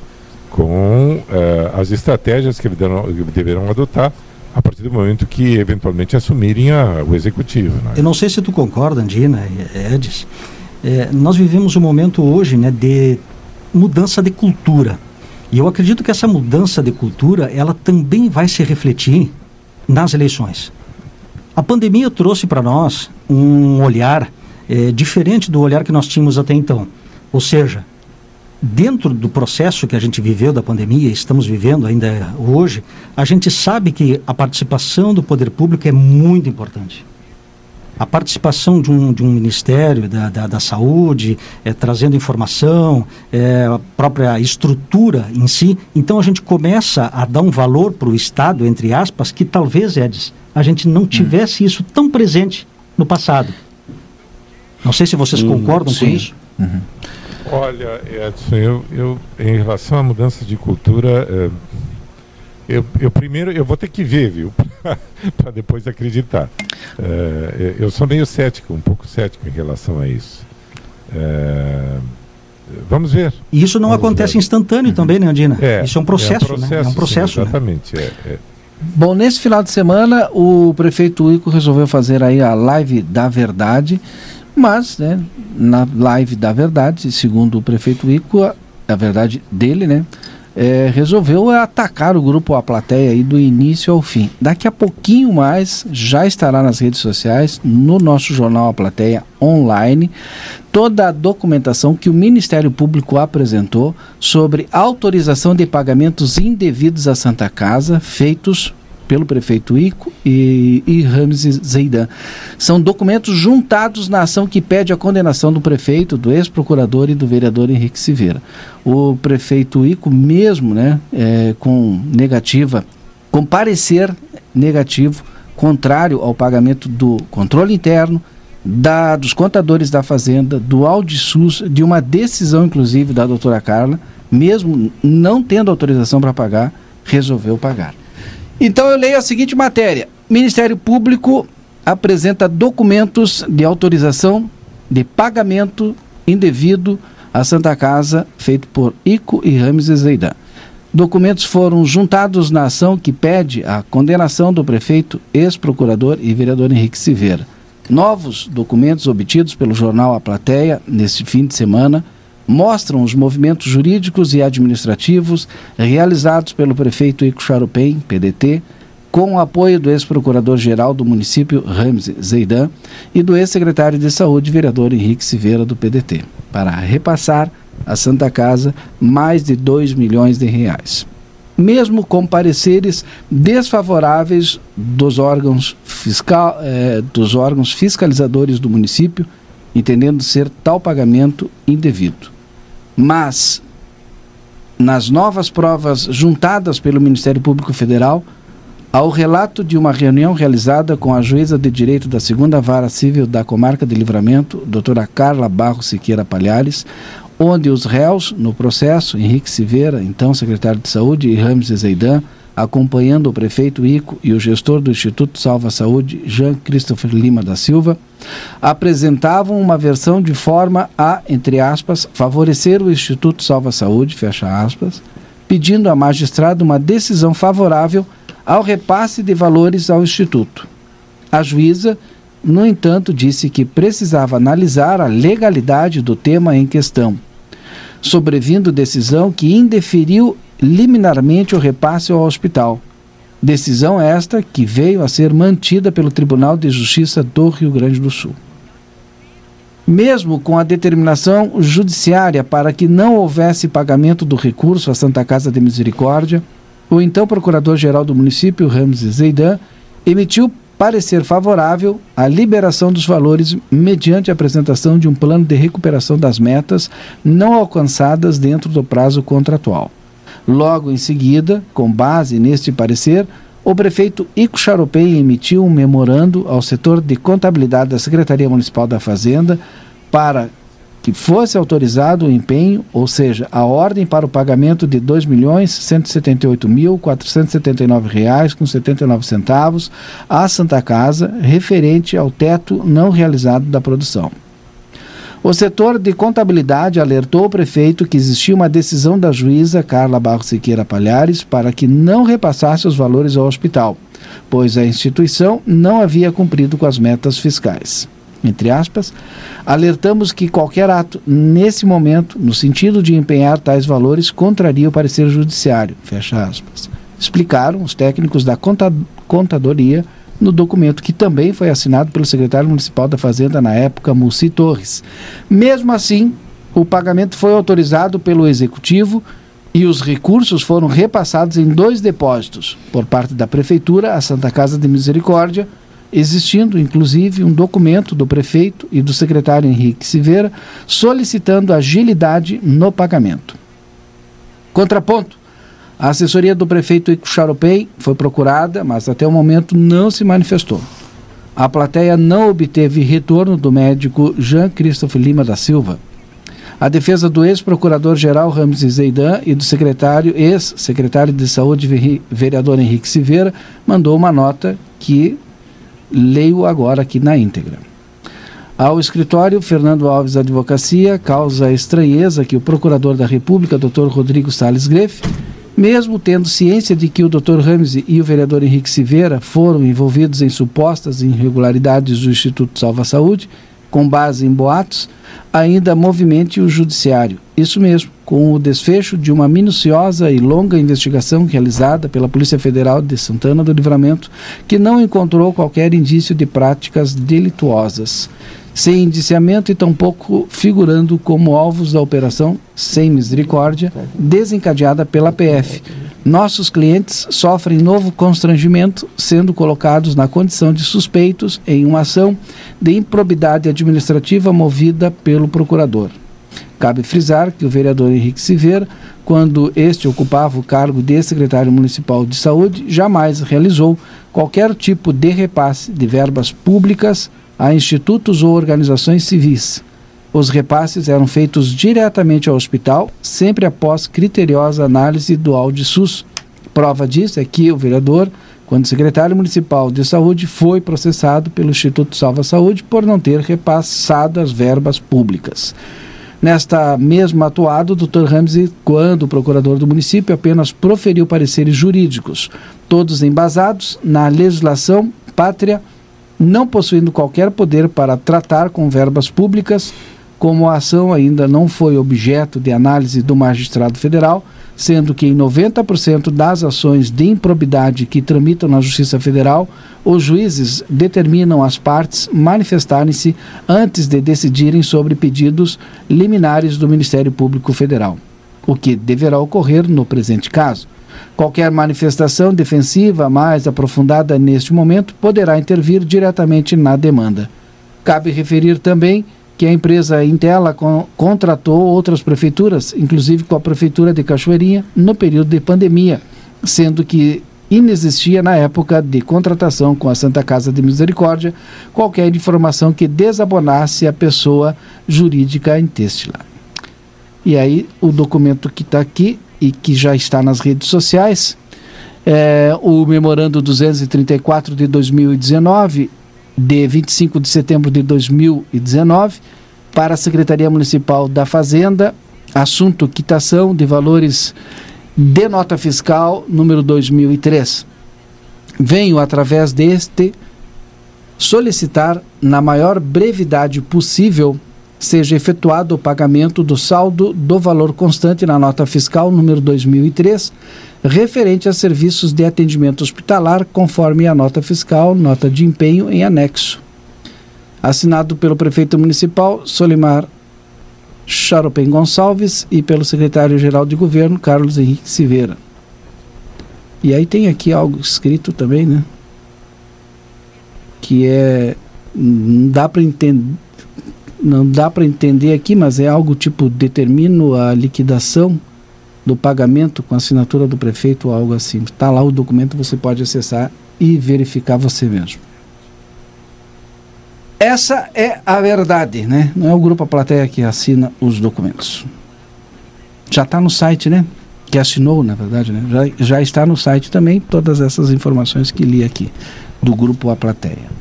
com eh, as estratégias que eles deverão adotar a partir do momento que eventualmente assumirem a, o executivo. Né? Eu não sei se tu concorda, Andina Edis. É, nós vivemos um momento hoje né, de mudança de cultura. E eu acredito que essa mudança de cultura ela também vai se refletir nas eleições. A pandemia trouxe para nós um olhar é, diferente do olhar que nós tínhamos até então. Ou seja, dentro do processo que a gente viveu da pandemia, estamos vivendo ainda hoje, a gente sabe que a participação do poder público é muito importante. A participação de um, de um Ministério da, da, da Saúde, é, trazendo informação, é, a própria estrutura em si. Então a gente começa a dar um valor para o Estado, entre aspas, que talvez, Edis, a gente não hum. tivesse isso tão presente no passado. Não sei se vocês uhum. concordam sim. com isso. Uhum. Olha, Edson, eu, eu em relação à mudança de cultura, eh, eu, eu, primeiro eu vou ter que ver, viu, para depois acreditar. Eh, eu sou meio cético, um pouco cético em relação a isso. Eh, vamos ver. E isso não vamos acontece ver. instantâneo também, né, Andina? É, isso é um processo, é um né? processo, É um processo. sim, né? exatamente. é, é. Bom, nesse final de semana, o prefeito Ico resolveu fazer aí a live da verdade, mas, né, na live da verdade, segundo o prefeito Ico, a, a verdade dele, né, é, resolveu atacar o grupo A Plateia aí do início ao fim. Daqui a pouquinho mais, já estará nas redes sociais, no nosso jornal A Plateia online, toda a documentação que o Ministério Público apresentou sobre autorização de pagamentos indevidos à Santa Casa, feitos pelo prefeito Ico e, e Ramses Zeidan. São documentos juntados na ação que pede a condenação do prefeito, do ex-procurador e do vereador Henrique Silveira. O prefeito Ico, mesmo né, é, com negativa, com parecer negativo, contrário ao pagamento do controle interno, da, dos contadores da Fazenda, do Audisus, de uma decisão, inclusive, da doutora Carla, mesmo não tendo autorização para pagar, resolveu pagar. Então eu leio a seguinte matéria: Ministério Público apresenta documentos de autorização de pagamento indevido à Santa Casa feito por Ico e Rames Zeidan. Documentos foram juntados na ação que pede a condenação do prefeito, ex-procurador e vereador Henrique Silveira. Novos documentos obtidos pelo jornal A Plateia neste fim de semana mostram os movimentos jurídicos e administrativos realizados pelo prefeito Ico PDT, com o apoio do ex-procurador-geral do município, Ramsey Zeidan, e do ex-secretário de Saúde, vereador Henrique Silveira, do PDT, para repassar à Santa Casa mais de 2 milhões de reais. Mesmo com pareceres desfavoráveis dos órgãos, fiscal, eh, dos órgãos fiscalizadores do município, entendendo ser tal pagamento indevido. Mas, nas novas provas juntadas pelo Ministério Público Federal, ao relato de uma reunião realizada com a juíza de direito da segunda vara civil da comarca de Livramento, doutora Carla Barro Siqueira Palhares, onde os réus no processo, Henrique Silveira, então secretário de Saúde, e Rames Zeidan, acompanhando o prefeito Ico e o gestor do Instituto Salva Saúde, Jean Christopher Lima da Silva, apresentavam uma versão de forma a, entre aspas, favorecer o Instituto Salva Saúde, fecha aspas, pedindo à magistrada uma decisão favorável ao repasse de valores ao Instituto. A juíza, no entanto, disse que precisava analisar a legalidade do tema em questão, sobrevindo decisão que indeferiu liminarmente o repasse ao hospital. Decisão esta que veio a ser mantida pelo Tribunal de Justiça do Rio Grande do Sul. Mesmo com a determinação judiciária para que não houvesse pagamento do recurso à Santa Casa de Misericórdia, o então Procurador-Geral do município, Ramses Zeidan, emitiu parecer favorável à liberação dos valores mediante a apresentação de um plano de recuperação das metas não alcançadas dentro do prazo contratual. Logo em seguida, com base neste parecer, o prefeito Ico Charopem emitiu um memorando ao setor de contabilidade da Secretaria Municipal da Fazenda para que fosse autorizado o empenho, ou seja, a ordem para o pagamento de R$ 2.178.479,79 à Santa Casa, referente ao teto não realizado da produção. O setor de contabilidade alertou o prefeito que existia uma decisão da juíza Carla Barros Siqueira Palhares para que não repassasse os valores ao hospital, pois a instituição não havia cumprido com as metas fiscais. Entre aspas, alertamos que qualquer ato nesse momento, no sentido de empenhar tais valores, contraria o parecer judiciário. Fecha aspas. Explicaram os técnicos da contadoria no documento que também foi assinado pelo secretário municipal da Fazenda na época, Mussi Torres. Mesmo assim, o pagamento foi autorizado pelo executivo e os recursos foram repassados em dois depósitos, por parte da prefeitura à Santa Casa de Misericórdia, existindo inclusive um documento do prefeito e do secretário Henrique Silveira solicitando agilidade no pagamento. Contraponto a assessoria do prefeito Ico foi procurada, mas até o momento não se manifestou. A plateia não obteve retorno do médico Jean Christophe Lima da Silva. A defesa do ex-procurador-geral Ramses Zeidan e do secretário, ex-secretário de Saúde, vereador Henrique Silveira, mandou uma nota que leio agora aqui na íntegra. Ao escritório Fernando Alves Advocacia, causa estranheza que o procurador da República, Dr. Rodrigo Salles Greff, mesmo tendo ciência de que o Dr. Ramsey e o vereador Henrique Silveira foram envolvidos em supostas irregularidades do Instituto Salva Saúde, com base em boatos, ainda movimente o judiciário. Isso mesmo, com o desfecho de uma minuciosa e longa investigação realizada pela Polícia Federal de Santana do Livramento, que não encontrou qualquer indício de práticas delituosas, sem indiciamento e tampouco figurando como alvos da operação Sem Misericórdia, desencadeada pela PF nossos clientes sofrem novo constrangimento, sendo colocados na condição de suspeitos em uma ação de improbidade administrativa movida pelo procurador. Cabe frisar que o vereador Henrique Silveira, quando este ocupava o cargo de secretário municipal de saúde, jamais realizou qualquer tipo de repasse de verbas públicas a institutos ou organizações civis os repasses eram feitos diretamente ao hospital, sempre após criteriosa análise do AudiSUS. Prova disso é que o vereador, quando secretário municipal de saúde, foi processado pelo Instituto Salva Saúde por não ter repassado as verbas públicas. Nesta mesma atuada, o Dr. Ramsey, quando procurador do município, apenas proferiu pareceres jurídicos, todos embasados na legislação pátria, não possuindo qualquer poder para tratar com verbas públicas como a ação ainda não foi objeto de análise do magistrado federal, sendo que em 90% das ações de improbidade que tramitam na Justiça Federal, os juízes determinam as partes manifestarem-se antes de decidirem sobre pedidos liminares do Ministério Público Federal, o que deverá ocorrer no presente caso. Qualquer manifestação defensiva mais aprofundada neste momento poderá intervir diretamente na demanda. Cabe referir também que a empresa Intela con contratou outras prefeituras, inclusive com a prefeitura de Cachoeirinha, no período de pandemia, sendo que inexistia na época de contratação com a Santa Casa de Misericórdia qualquer informação que desabonasse a pessoa jurídica lá. E aí o documento que está aqui e que já está nas redes sociais, é, o memorando 234 de 2019 de 25 de setembro de 2019 para a Secretaria Municipal da Fazenda, assunto quitação de valores de nota fiscal número 2003. Venho, através deste, solicitar, na maior brevidade possível, seja efetuado o pagamento do saldo do valor constante na nota fiscal número 2003 referente a serviços de atendimento hospitalar, conforme a nota fiscal, nota de empenho em anexo. Assinado pelo prefeito municipal Solimar Charopem Gonçalves e pelo secretário-geral de governo Carlos Henrique Silveira. E aí tem aqui algo escrito também, né? Que é não dá para entender não dá para entender aqui, mas é algo tipo determino a liquidação do pagamento com assinatura do prefeito ou algo assim. Está lá o documento, você pode acessar e verificar você mesmo. Essa é a verdade, né? Não é o grupo A Plateia que assina os documentos. Já está no site, né? Que assinou, na verdade, né? Já, já está no site também todas essas informações que li aqui do grupo A Plateia.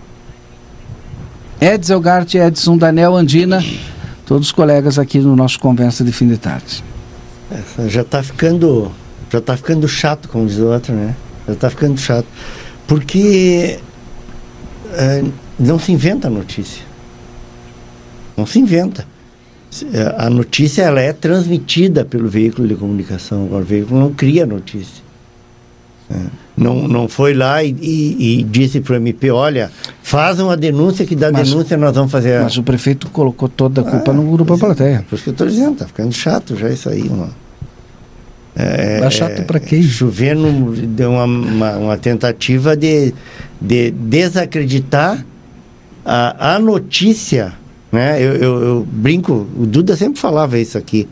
Edson Elgart, Edson, Daniel, Andina, todos os colegas aqui no nosso Conversa de Fim de Tarde. É, já está ficando, já tá ficando chato, como diz o outro, né? Já está ficando chato. Porque é, não se inventa notícia. Não se inventa. É, a notícia ela é transmitida pelo veículo de comunicação. Agora, o veículo não cria notícia. É. Não, não foi lá e, e, e disse para o MP, olha, faz uma denúncia que da mas, denúncia nós vamos fazer. Mas o prefeito colocou toda a culpa ah, no grupo da plateia. Por isso que eu estou dizendo, está ficando chato já isso aí, mano. É, tá chato para quem? Chovendo deu uma, uma, uma, tentativa de, de desacreditar a, a notícia. Né? Eu, eu, eu, brinco, o Duda sempre falava isso aqui.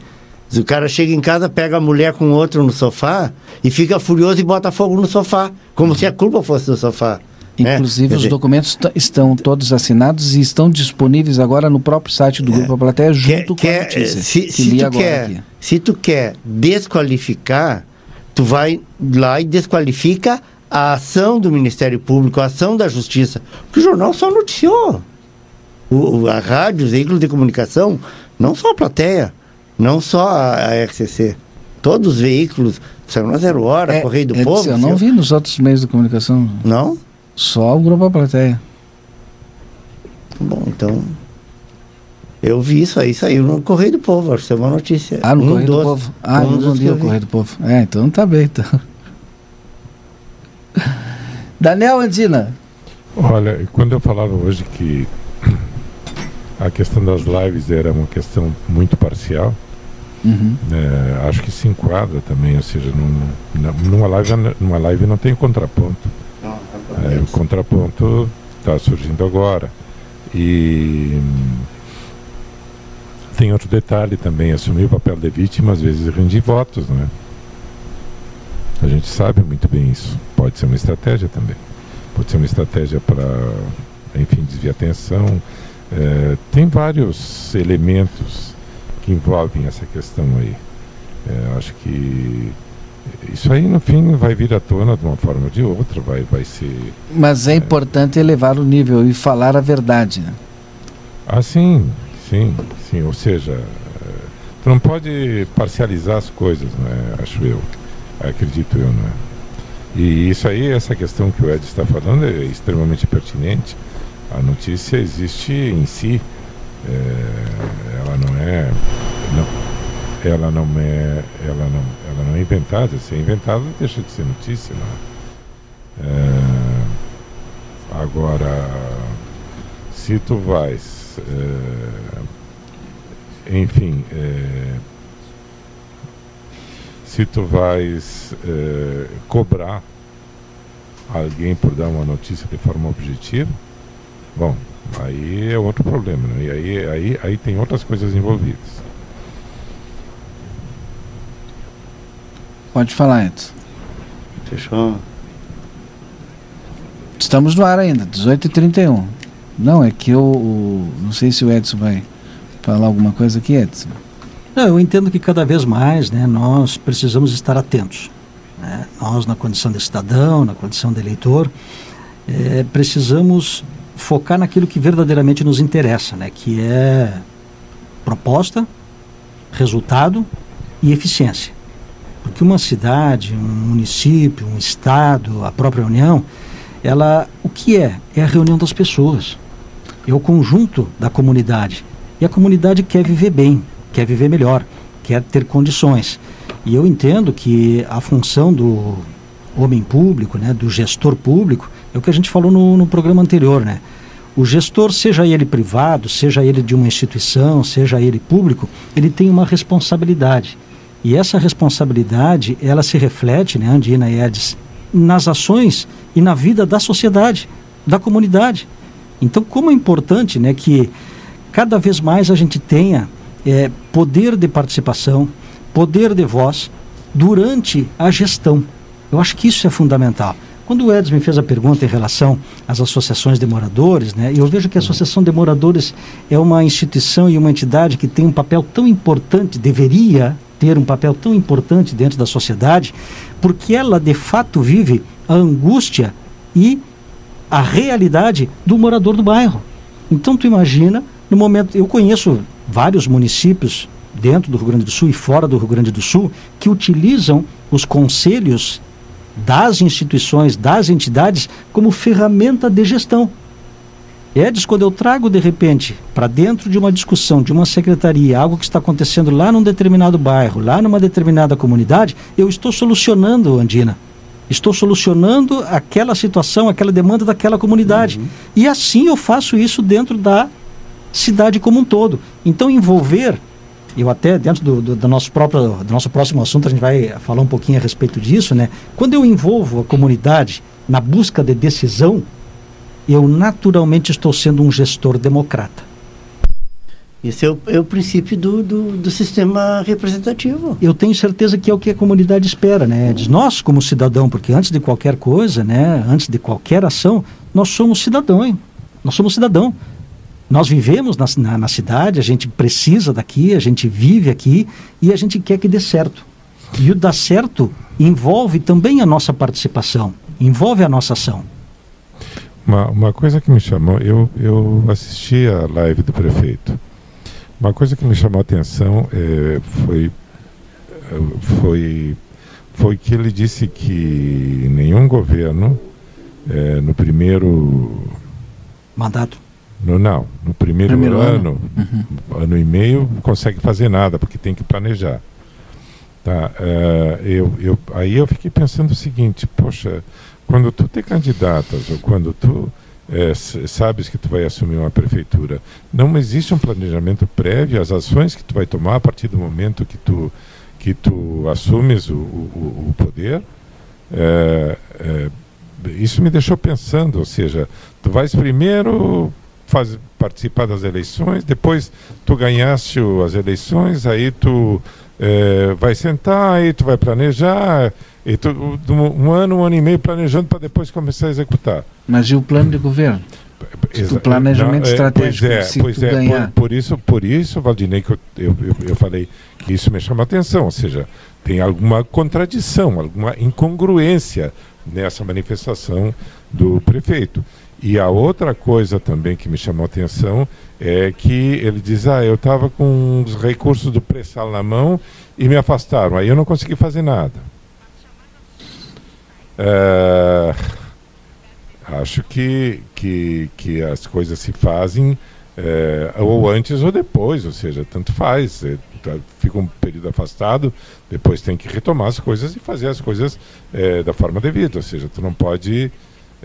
O cara chega em casa, pega a mulher com outro no sofá e fica furioso e bota fogo no sofá, como se a culpa fosse do sofá. Inclusive, Quer os documentos estão todos assinados e estão disponíveis agora no próprio site do Grupo A Plateia, junto com a quer- notícia. se, se tu quer, aqui. se tu quer desqualificar, tu vai lá e desqualifica a ação do Ministério Público, a ação da Justiça. Porque o jornal só noticiou. O- a rádio, os veículos de comunicação, não só a plateia, não só a, a RCC. Todos os veículos, saiu na Zero Hora, Correio do É, Povo. Eu não saiu- vi nos outros meios de comunicação. Não? Só o Grupo A Plateia. Bom, então. Eu vi isso aí, saiu no Correio do Povo, acho que é uma notícia. Ah, no Um Correio do dos- Povo. Ah, um não li eu o vi. Correio do Povo. É, então tá bem, então. Daniel Andina. Olha, quando eu falava hoje que a questão das lives era uma questão muito parcial, Uhum. é, acho que se enquadra também, ou seja, num- numa, live, numa live não tem contraponto. É, o contraponto está surgindo agora. E hum, tem outro detalhe também, assumir o papel de vítima às vezes rende votos, não é? A gente sabe muito bem isso. Pode ser uma estratégia também. Pode ser uma estratégia para, enfim, desviar atenção. É, tem vários elementos que envolvem essa questão aí. É, acho que isso aí, no fim, vai vir à tona de uma forma ou de outra, vai, vai ser Mas é importante elevar o nível e falar a verdade. né? Ah, sim, sim, sim. Ou seja, eh, tu não pode parcializar as coisas, né? Acho eu. Acredito eu, né? E isso aí, essa questão que o Ed está falando é extremamente pertinente. A notícia existe em si. Eh, ela não é. Não, ela não é. Ela não, ela não é inventada. Se é inventada, deixa de ser notícia, não é? Eh, agora se tu vais, eh, enfim, eh, se tu vais eh, cobrar alguém por dar uma notícia de forma objetiva, bom, aí é outro problema, né? E aí, aí, aí tem outras coisas envolvidas. Pode falar, Edson. Fechou. Estamos no ar ainda, 18h31. Não, é que eu. o- Não sei se o Edson vai falar alguma coisa aqui, Edson. Não, eu entendo que cada vez mais né, nós precisamos estar atentos. né? Nós, na condição de cidadão, na condição de eleitor, eh, precisamos focar naquilo que verdadeiramente nos interessa, né, que é proposta, resultado e eficiência. Porque uma cidade, um município, um estado, a própria União, ela, o que é? É a reunião das pessoas, é o conjunto da comunidade. E a comunidade quer viver bem, quer viver melhor, quer ter condições. E eu entendo que a função do homem público, né, do gestor público, é o que a gente falou no, no programa anterior, né? O gestor, seja ele privado, seja ele de uma instituição, seja ele público, ele tem uma responsabilidade. E essa responsabilidade, ela se reflete, né, Andina e Edis, nas ações e na vida da sociedade, da comunidade. Então, como é importante né, que cada vez mais a gente tenha eh, poder de participação, poder de voz durante a gestão. Eu acho que isso é fundamental. Quando o Edson me fez a pergunta em relação às associações de moradores, né, eu vejo que a Associação de Moradores é uma instituição e uma entidade que tem um papel tão importante, deveria ter um papel tão importante dentro da sociedade, porque ela de fato vive a angústia e a realidade do morador do bairro. Então tu imagina, no momento, eu conheço vários municípios dentro do Rio Grande do Sul e fora do Rio Grande do Sul que utilizam os conselhos das instituições, das entidades como ferramenta de gestão. Edis, quando eu trago de repente para dentro de uma discussão, de uma secretaria, algo que está acontecendo lá num determinado bairro, lá numa determinada comunidade, eu estou solucionando, Andina. Estou solucionando aquela situação, aquela demanda daquela comunidade. E assim eu faço isso dentro da cidade como um todo. Então, envolver, eu até dentro do, do, do nosso próprio, do nosso próximo assunto, a gente vai falar um pouquinho a respeito disso, né? Quando eu envolvo a comunidade na busca de decisão, eu naturalmente estou sendo um gestor democrata. Esse é o, é o princípio do, do, do, sistema representativo. Eu tenho certeza que é o que a comunidade espera, né? Diz, nós, como cidadão, porque antes de qualquer coisa, né, antes de qualquer ação, nós somos cidadão, hein? Nós somos cidadão. Nós vivemos na, na, na, cidade, a gente precisa daqui, a gente vive aqui e a gente quer que dê certo. E o dar certo envolve também a nossa participação, envolve a nossa ação. Uma, uma coisa que me chamou, eu, eu assisti a live do prefeito. Uma coisa que me chamou a atenção é, foi, foi, foi que ele disse que nenhum governo, é, no primeiro. Mandato? No, não, no primeiro, primeiro ano, ano, uhum. ano e meio, consegue fazer nada, porque tem que planejar. Tá, uh, eu, eu, aí eu fiquei pensando o seguinte, poxa, quando tu te candidatas ou quando tu é, sabes que tu vai assumir uma prefeitura, não existe um planejamento prévio, as ações que tu vai tomar a partir do momento que tu, que tu assumes o, o, o poder, é, é, isso me deixou pensando, ou seja, tu vais primeiro faz, participar das eleições, depois tu ganhaste as eleições, aí tu é, vai sentar, aí tu vai planejar, e tu, um ano, um ano e meio planejando para depois começar a executar. Mas e o plano de governo? o planejamento não, é, estratégico, pois é, pois é por, por, isso, por isso, Valdinei, que eu, eu, eu, falei que isso me chama a atenção, ou seja, tem alguma contradição, alguma incongruência nessa manifestação do prefeito. E a outra coisa também que me chamou a atenção é que ele diz: Ah, eu estava com os recursos do pré-sal na mão e me afastaram, aí eu não consegui fazer nada. É, acho que, que, que as coisas se fazem é, ou antes ou depois, ou seja, tanto faz. É, tá, fica um período afastado, depois tem que retomar as coisas e fazer as coisas é, da forma devida, ou seja, tu não pode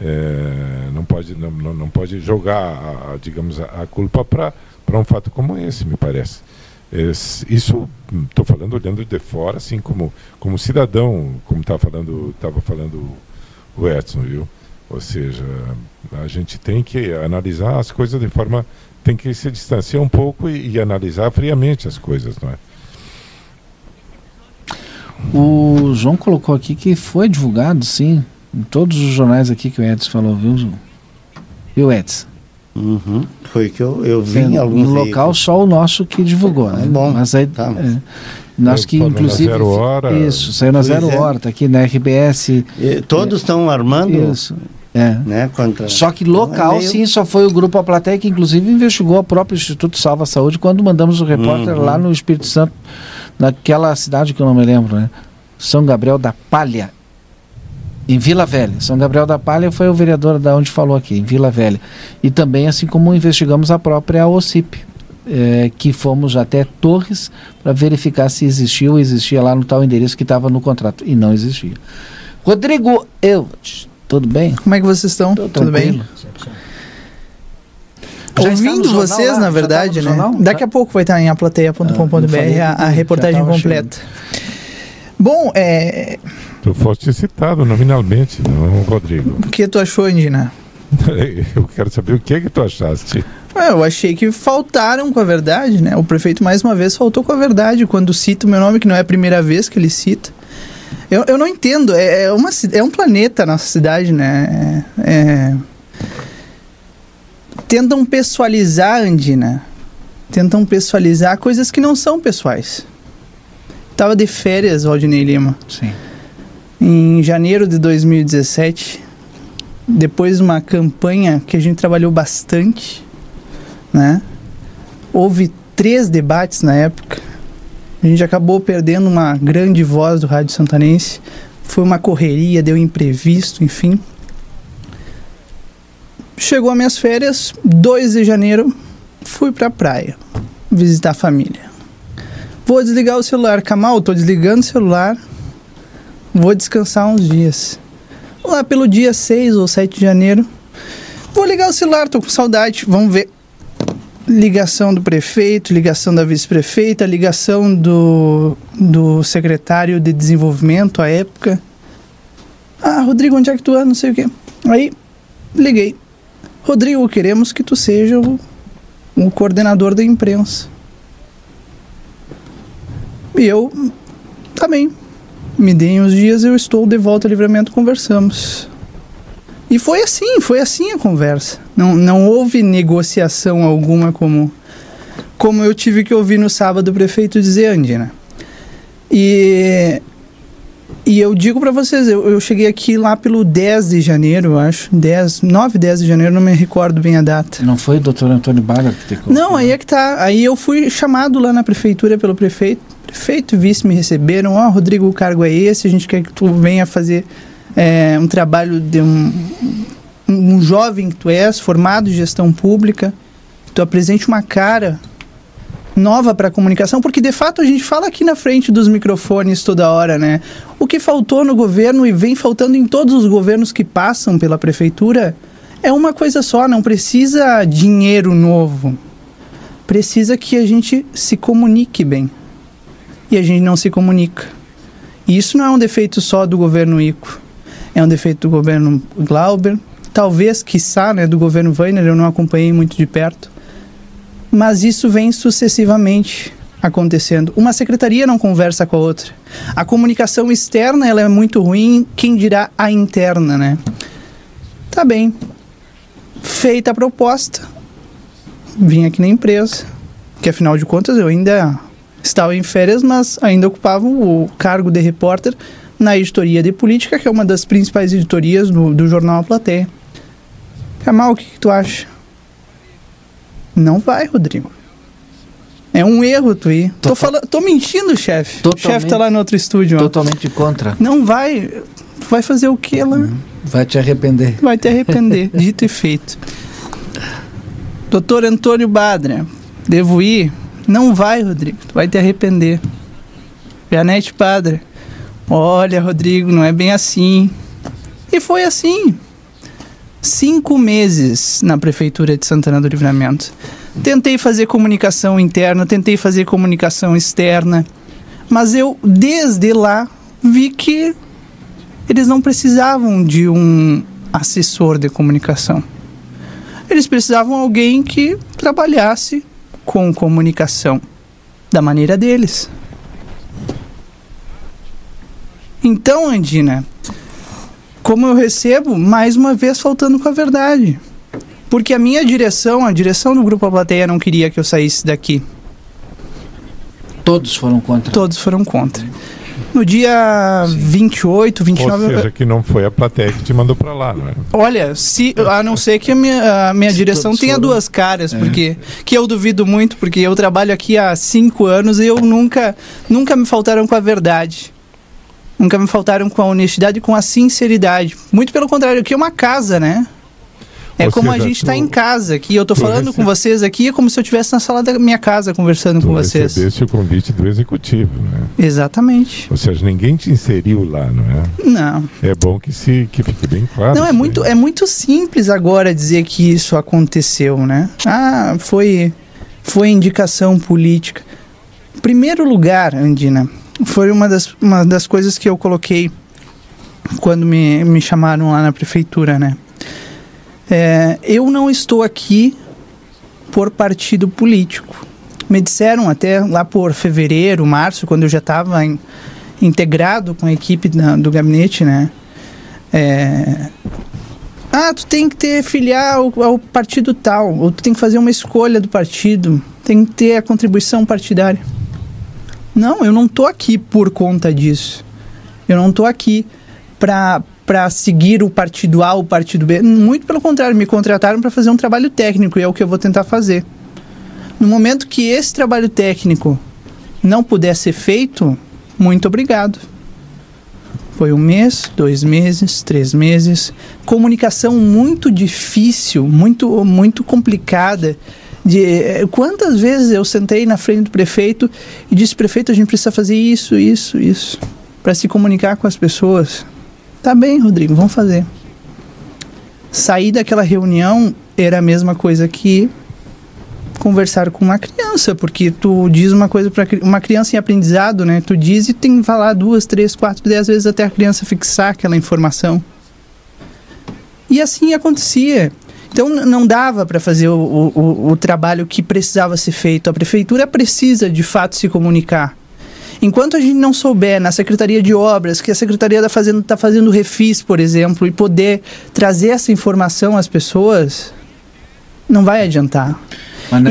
é, não pode não, não pode jogar a, a digamos a, a culpa para um fato como esse me parece. Isso estou falando olhando de fora assim como como cidadão como estava falando estava falando o Edson viu? Ou seja a gente tem que analisar as coisas de forma tem que se distanciar um pouco e, e analisar friamente as coisas não é? O João colocou aqui que foi divulgado sim em todos os jornais aqui que o Edson falou, viu, Viu, Edson? Uhum. Foi que eu, eu vi em alguns No local só o nosso que divulgou, né? bom. Mas aí, tá, é, nós que inclusive... zero hora. Isso, saiu na zero é. hora, tá aqui na RBS. E, todos estão é, armando... Isso. É. Né, contra... Só que local, é meio... sim, só foi o grupo A Plateia que inclusive investigou o próprio Instituto Salva Saúde quando mandamos o repórter uhum. lá no Espírito Santo, naquela cidade que eu não me lembro, né? São Gabriel da Palha em Vila Velha. São Gabriel da Palha foi o vereador da onde falou aqui, em Vila Velha. E também, assim como investigamos a própria OCIP, é, que fomos até Torres para verificar se existia ou existia lá no tal endereço que estava no contrato. E não existia. Rodrigo Elvat, tudo bem? Como é que vocês estão? Tô tudo bem? Já Ouvindo vocês, lá, na verdade, né? Daqui a pouco vai estar em aplateia.com.br ah, a, a reportagem completa. Bom, é, Tu foste citado nominalmente, não, Rodrigo. O que tu achou, Indina? Eu quero saber o que é que tu achaste. É, eu achei que faltaram com a verdade, né? O prefeito mais uma vez faltou com a verdade quando cita o meu nome, que não é a primeira vez que ele cita. Eu, eu não entendo, é, é uma, é um planeta a nossa cidade, né? É, é... Tentam pessoalizar, Andina. Tentam pessoalizar coisas que não são pessoais. Tava de férias, Valdinei Lima. Sim em janeiro de 2017, depois de uma campanha que a gente trabalhou bastante, né? Houve três debates na época. A gente acabou perdendo uma grande voz do Rádio Santanense. Foi uma correria, deu imprevisto, enfim. Chegou as minhas férias, 2 de janeiro, fui pra praia visitar a família. Vou desligar o celular. Kamal, tô desligando o celular Vou descansar uns dias. Lá pelo dia 6 ou 7 de janeiro, vou ligar o celular, tô com saudade, vamos ver. Ligação do prefeito, ligação da vice-prefeita, ligação do, do secretário de desenvolvimento à época. Ah, Rodrigo, onde é que tu é? Não sei o quê. Aí, liguei. Rodrigo, queremos que tu seja o, o coordenador da imprensa. E eu, também, me deem os dias, eu estou de volta ao livramento, conversamos. E foi assim, foi assim a conversa. Não, não houve negociação alguma como, como eu tive que ouvir no sábado o prefeito dizer, Andina. E, e eu digo para vocês, eu, eu cheguei aqui lá pelo 10 de janeiro, acho. 10, 9, 10 de janeiro, não me recordo bem a data. Não foi o doutor Antônio Baga que te colocou? Não, aí é que tá. Aí eu fui chamado lá na prefeitura pelo prefeito. Prefeito e vice me receberam. Ó, oh, Rodrigo, o cargo é esse, a gente quer que tu venha fazer é, um trabalho de um, um jovem que tu és, formado em gestão pública, que tu apresente uma cara nova para a comunicação, porque de fato a gente fala aqui na frente dos microfones toda hora, né? O que faltou no governo e vem faltando em todos os governos que passam pela prefeitura é uma coisa só, não precisa dinheiro novo. Precisa que a gente se comunique bem. E a gente não se comunica. E isso não é um defeito só do governo Ico é um defeito do governo Glauber, talvez, quiçá, né, do governo Weiner, eu não acompanhei muito de perto, mas isso vem sucessivamente acontecendo. Uma secretaria não conversa com a outra. A comunicação externa ela é muito ruim, quem dirá a interna, né? Tá bem. Feita a proposta, vim aqui na empresa, que afinal de contas eu ainda estava em férias, mas ainda ocupava o cargo de repórter na editoria de política, que é uma das principais editorias do, do jornal A Plateia. Kamal, o que, que tu acha? Não vai, Rodrigo. É um erro tu ir. Tô, falando, tô mentindo, chefe. O chefe tá lá no outro estúdio. Totalmente ó. contra. Não vai. Vai fazer o que lá? Hum, vai te arrepender. Vai te arrepender, dito e feito. Doutor Antônio Badra, devo ir? Não vai, Rodrigo. Tu vai te arrepender. Janete Padre, Olha, Rodrigo, não é bem assim. E foi assim. Cinco meses na prefeitura de Santana do Livramento. Tentei fazer comunicação interna, tentei fazer comunicação externa, mas eu, desde lá, vi que eles não precisavam de um assessor de comunicação. Eles precisavam de alguém que trabalhasse com comunicação da maneira deles. Então, Andina, como eu recebo, mais uma vez faltando com a verdade. Porque a minha direção, a direção do Grupo A Plateia não queria que eu saísse daqui. Todos foram contra? Todos foram contra. No dia Sim. 28, 29... Ou seja, que não foi a plateia que te mandou para lá, não é? Olha, se, a não ser que a minha, a minha direção tenha foram... duas caras, é. porque que eu duvido muito, porque eu trabalho aqui há cinco anos e eu nunca, nunca me faltaram com a verdade nunca me faltaram com a honestidade e com a sinceridade. Muito pelo contrário, aqui é uma casa, né? É Ou como seja, a gente está em casa aqui. Eu estou falando recebe... com vocês aqui, é como se eu estivesse na sala da minha casa conversando tu com vocês. Você o convite do executivo, né? Exatamente. Ou seja, ninguém te inseriu lá, não é? Não. É bom que, se, que fique bem claro. Não, é muito, é muito simples agora dizer que isso aconteceu, né? Ah, foi, foi indicação política. Primeiro lugar, Andina, foi uma das, uma das coisas que eu coloquei quando me, me chamaram lá na prefeitura, né? É, eu não estou aqui por partido político. Me disseram até lá por fevereiro, março, quando eu já estava integrado com a equipe do gabinete, né? É, ah, tu tem que ter filiar ao, partido tal, ou tu tem que fazer uma escolha do partido, tem que ter a contribuição partidária. Não, eu não tô aqui por conta disso. Eu não tô aqui para para seguir o partido A ou o partido B. Muito pelo contrário, me contrataram para fazer um trabalho técnico e é o que eu vou tentar fazer. No momento que esse trabalho técnico não puder ser feito, muito obrigado. Foi um mês, dois meses, três meses. Comunicação muito difícil, muito, muito complicada de eh, quantas vezes eu sentei na frente do prefeito e disse prefeito a gente precisa fazer isso isso isso para se comunicar com as pessoas tá bem Rodrigo vamos fazer sair daquela reunião era a mesma coisa que conversar com uma criança porque tu diz uma coisa para uma criança em aprendizado né tu diz e tem que falar duas três quatro dez vezes até a criança fixar aquela informação e assim acontecia então não dava para fazer o, o, o trabalho que precisava ser feito. A prefeitura precisa de fato se comunicar. Enquanto a gente não souber na Secretaria de Obras que a Secretaria da Fazenda está fazendo refis, por exemplo, e poder trazer essa informação às pessoas, não vai adiantar.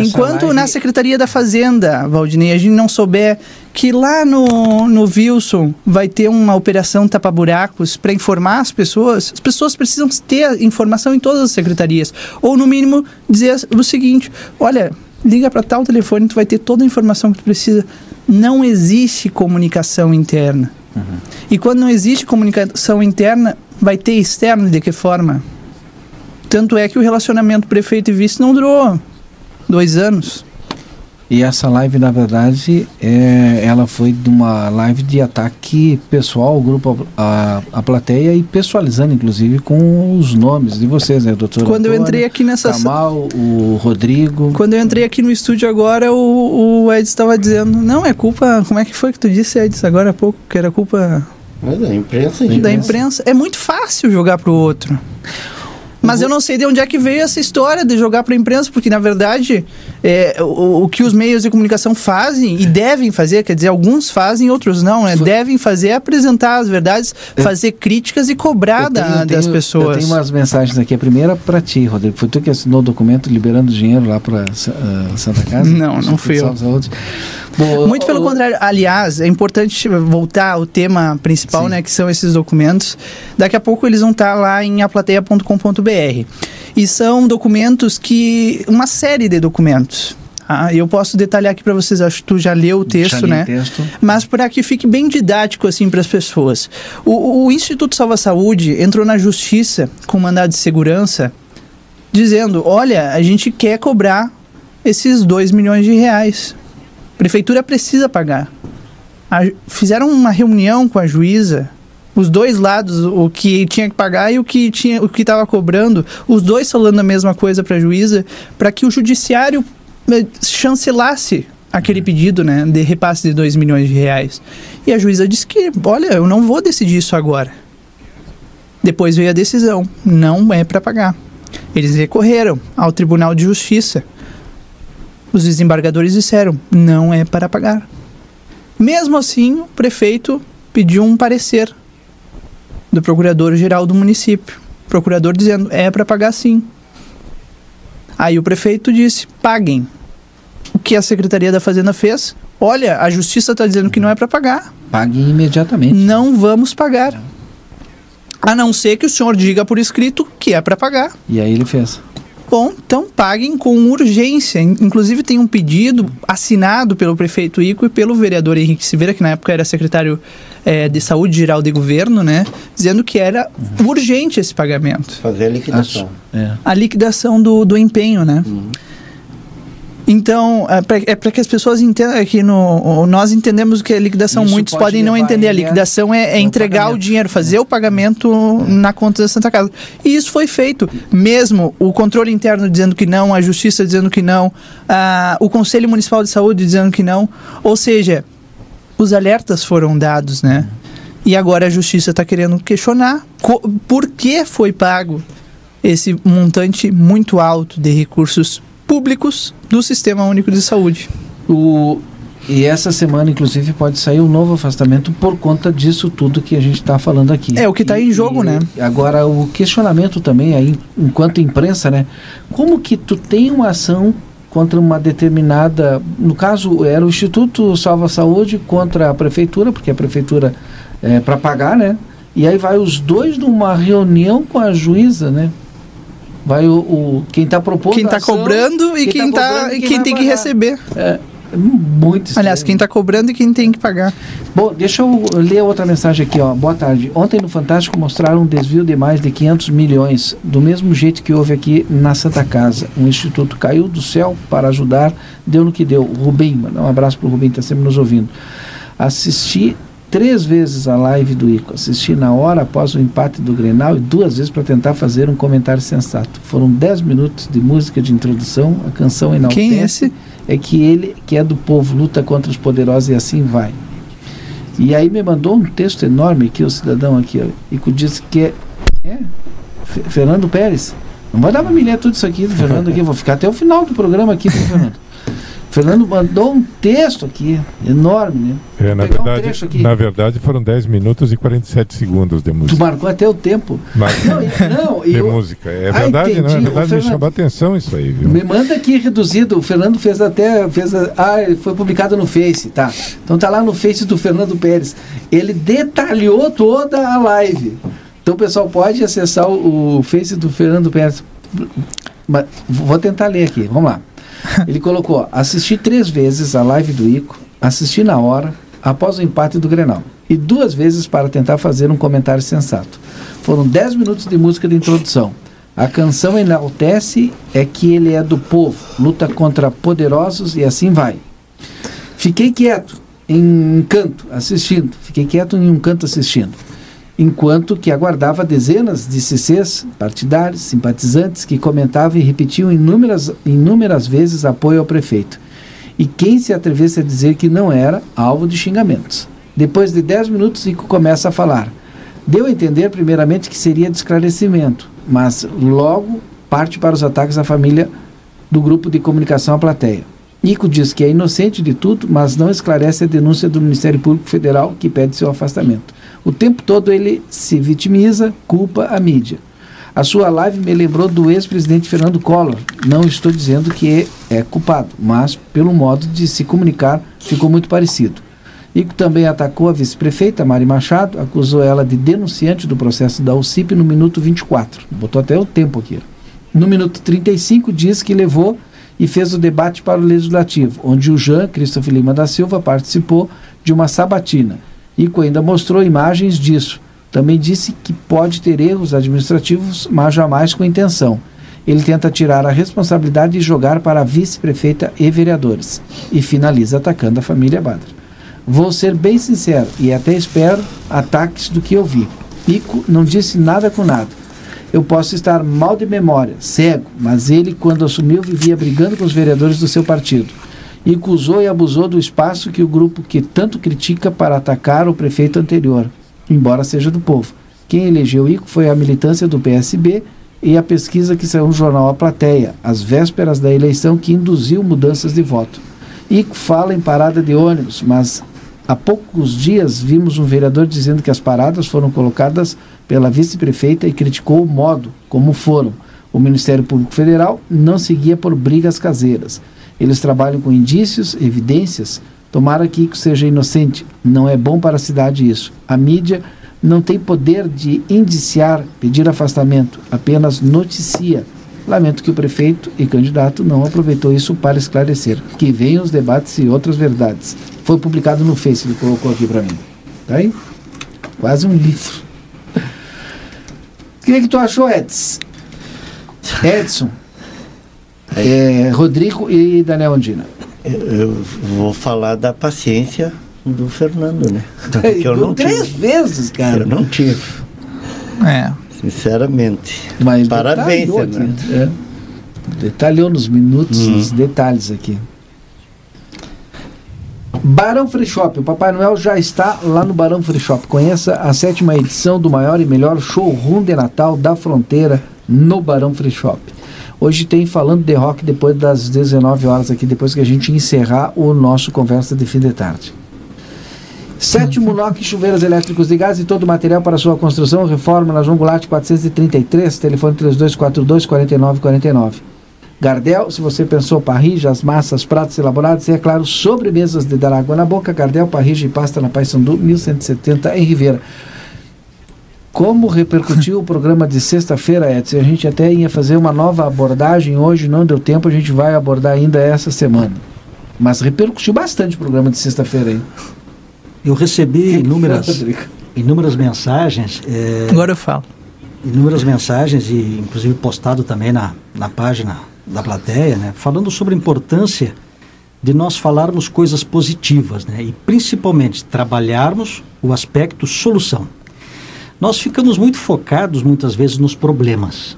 Enquanto live... na Secretaria da Fazenda, Valdinei, a gente não souber que lá no, no Wilson vai ter uma operação tapa-buracos para informar as pessoas, as pessoas precisam ter informação em todas as secretarias. Ou, no mínimo, dizer o seguinte: olha, liga para tal telefone, tu vai ter toda a informação que tu precisa. Não existe comunicação interna. Uhum. E quando não existe comunicação interna, vai ter externa de que forma? Tanto é que o relacionamento prefeito e vice não durou dois anos. E essa live, na verdade, é, ela foi de uma live de ataque pessoal ao grupo, a, a plateia e pessoalizando, inclusive, com os nomes de vocês, né, doutor? Quando Antônio, eu entrei aqui nessa... Kamal, o Rodrigo... Quando eu entrei aqui no estúdio agora, o, o Ed estava dizendo, não, é culpa... Como é que foi que tu disse, Ed, agora há pouco? Que era culpa... Mas da imprensa, Da imprensa. É muito fácil jogar pro outro. Mas eu não sei de onde é que veio essa história de jogar para a imprensa, porque na verdade é, o, o, que os meios de comunicação fazem e devem fazer, quer dizer, alguns fazem, outros não, né? Devem fazer é apresentar as verdades, fazer críticas e cobrar tenho, da, das tenho, pessoas. Eu tenho umas mensagens aqui. A primeira para ti, Rodrigo. Foi tu que assinou o documento liberando dinheiro lá para uh, Santa Casa? Não, não fui eu. Bom, Muito pelo contrário. Aliás, é importante voltar ao tema principal, Sim. né? Que são esses documentos. Daqui a pouco eles vão estar lá em aplateia.com.br. E são documentos que. uma série de documentos. Ah, eu posso detalhar aqui para vocês, acho que tu já leu o texto, né? Texto. Mas para que fique bem didático assim para as pessoas. O, o Instituto Salva Saúde entrou na justiça com mandado de segurança dizendo: olha, a gente quer cobrar esses 2 milhões de reais prefeitura precisa pagar. A, fizeram uma reunião com a juíza, os dois lados, o que tinha que pagar e o que tinha, o que estava cobrando, os dois falando a mesma coisa para a juíza, para que o judiciário eh, chancelasse aquele pedido, né, de repasse de 2 milhões de reais. E a juíza disse que, olha, eu não vou decidir isso agora. Depois veio a decisão, não é para pagar. Eles recorreram ao Tribunal de Justiça. Os desembargadores disseram: não é para pagar. Mesmo assim, o prefeito pediu um parecer do procurador-geral do município. O procurador dizendo: é para pagar sim. Aí o prefeito disse: paguem. O que a Secretaria da Fazenda fez? Olha, a justiça está dizendo que não é para pagar. Paguem imediatamente. Não vamos pagar. A não ser que o senhor diga por escrito que é para pagar. E aí ele fez. Bom, então paguem com urgência. Inclusive tem um pedido assinado pelo prefeito Ico e pelo vereador Henrique Silveira, que na época era secretário é, de Saúde Geral de Governo, né? Dizendo que era urgente esse pagamento. Fazer a liquidação. É. A liquidação do, do empenho, né? Uhum. Então, é para é que as pessoas entendam é que no, nós entendemos que a liquidação, Isso muitos podem não entender. A liquidação é, é entregar pagamento. o dinheiro, fazer o pagamento na conta da Santa Casa. E isso foi feito. Mesmo o controle interno dizendo que não, a justiça dizendo que não, a, o Conselho Municipal de Saúde dizendo que não. Ou seja, os alertas foram dados, né? E agora a justiça está querendo questionar por que foi pago esse montante muito alto de recursos públicos do Sistema Único de Saúde. O, e essa semana, inclusive, pode sair um novo afastamento por conta disso tudo que a gente está falando aqui. É o que está em jogo, e, né? Agora, o questionamento também, aí, enquanto imprensa, né? Como que tu tem uma ação contra uma determinada. No caso, era o Instituto Salva Saúde contra a prefeitura, porque a prefeitura é para pagar, né? E aí vai os dois numa reunião com a juíza, né? Vai o, o quem está propondo. Quem está cobrando e quem, quem, tá, quem, quem tem pagar. que receber. É, muito estranho. Aliás, quem está cobrando e quem tem que pagar. Bom, deixa eu ler outra mensagem aqui, ó. Boa tarde. Ontem no Fantástico mostraram um desvio de mais de 500 milhões, do mesmo jeito que houve aqui na Santa Casa. Um instituto caiu do céu para ajudar, deu no que deu. Rubem, um abraço para o Rubem, está sempre nos ouvindo. Assisti três vezes a live do Ico. Assisti na hora após o empate do Grenal e duas vezes para tentar fazer um comentário sensato. Foram dez minutos de música de introdução, a canção enaltece. Quem é esse? É que ele, que é do povo, luta contra os poderosos e assim vai. E aí me mandou um texto enorme aqui, o cidadão aqui, ó, Ico disse que é, é Fernando Pérez. Não vai dar para me ler tudo isso aqui do Fernando aqui, vou ficar até o final do programa aqui do Fernando. Fernando mandou um texto aqui, enorme, né? É, na, um verdade, aqui. na verdade foram 10 minutos e 47 segundos de Tu música. marcou até o tempo. Não, não, de eu- música. É Ah, verdade, não, é entendi. verdade, Ô, me Fernando, chamou a atenção isso aí, viu? Me manda aqui reduzido. O Fernando fez até. Fez a- ah, foi publicado no Face, tá? Então tá lá no Face do Fernando Pérez. Ele detalhou toda a live. Então o pessoal pode acessar o, o Face do Fernando Pérez. Mas vou tentar ler aqui, vamos lá. Ele colocou: assisti três vezes a live do Ico, assisti na hora, após o empate do Grenal, e duas vezes para tentar fazer um comentário sensato. Foram dez minutos de música de introdução. A canção enaltece é que ele é do povo, luta contra poderosos e assim vai. Fiquei quieto, em um canto, assistindo. Fiquei quieto em um canto assistindo. Enquanto que aguardava dezenas de CCs, partidários, simpatizantes, que comentavam e repetiam inúmeras, inúmeras vezes apoio ao prefeito. E quem se atrevesse a dizer que não era alvo de xingamentos. Depois de 10 minutos, Ico começa a falar. Deu a entender, primeiramente, que seria de esclarecimento, mas logo parte para os ataques à família do grupo de comunicação à plateia. Ico diz que é inocente de tudo, mas não esclarece a denúncia do Ministério Público Federal que pede seu afastamento. O tempo todo ele se vitimiza, culpa a mídia. A sua live me lembrou do ex-presidente Fernando Collor. Não estou dizendo que é, culpado, mas pelo modo de se comunicar ficou muito parecido. Ico também atacou a vice-prefeita Mari Machado, acusou ela de denunciante do processo da UCIP no minuto 24. Botou até o tempo aqui. No minuto 35 diz que levou e fez o debate para o Legislativo, onde o Jean Christopher Lima da Silva participou de uma sabatina. Ico ainda mostrou imagens disso. Também disse que pode ter erros administrativos, mas jamais com intenção. Ele tenta tirar a responsabilidade e jogar para a vice-prefeita e vereadores. E finaliza atacando a família Badra. Vou ser bem sincero e até espero ataques do que eu vi. Ico não disse nada com nada. Eu posso estar mal de memória, cego, mas ele, quando assumiu, vivia brigando com os vereadores do seu partido. Ico usou e abusou do espaço que o grupo que tanto critica para atacar o prefeito anterior, embora seja do povo. Quem elegeu Ico foi a militância do PSB e a pesquisa que saiu no jornal A Plateia, às vésperas da eleição, que induziu mudanças de voto. Ico fala em parada de ônibus, mas há poucos dias vimos um vereador dizendo que as paradas foram colocadas pela vice-prefeita e criticou o modo como foram. O Ministério Público Federal não seguia por brigas caseiras. Eles trabalham com indícios, evidências. Tomara que seja inocente. Não é bom para a cidade isso. A mídia não tem poder de indiciar, pedir afastamento, apenas noticia. Lamento que o prefeito e candidato não aproveitou isso para esclarecer. Que venham os debates e outras verdades. Foi publicado no Face, ele colocou aqui para mim. Tá aí? Quase um livro. O que, é que tu achou, Edson? Edson, é, Rodrigo e Daniel Andina. Eu, vou falar da paciência do Fernando, né? Porque eu não três tive. vezes, cara. Eu não tive. É. Sinceramente. Mas Parabéns, detalhou Fernando. aqui, é. Detalhou nos minutos, Hum. nos detalhes aqui. Barão Free Shop. O Papai Noel já está lá no Barão Free Shop. Conheça a sétima edição do maior e melhor showroom de Natal da fronteira no Barão Free Shop. Hoje tem falando de rock depois das 19 horas aqui, depois que a gente encerrar o nosso conversa de fim de tarde. Sétimo NOC Chuveiros Elétricos de Gás e todo o material para sua construção, reforma na João Goulart 433, telefone 3242 4949. Gardel, se você pensou parrijas, massas, pratos elaborados e, é claro, sobremesas de dar água na boca, Gardel, parrija e pasta na Paissandu 1170 em Ribeira. Como repercutiu o programa de sexta-feira, Edson? A gente até ia fazer uma nova abordagem hoje, não deu tempo, a gente vai abordar ainda essa semana. Mas repercutiu bastante o programa de sexta-feira aí. Eu recebi inúmeras, inúmeras mensagens. é, Agora eu falo. inúmeras mensagens e inclusive postado também na, na página da plateia, né, falando sobre a importância de nós falarmos coisas positivas, né, e principalmente trabalharmos o aspecto solução. Nós ficamos muito focados muitas vezes nos problemas.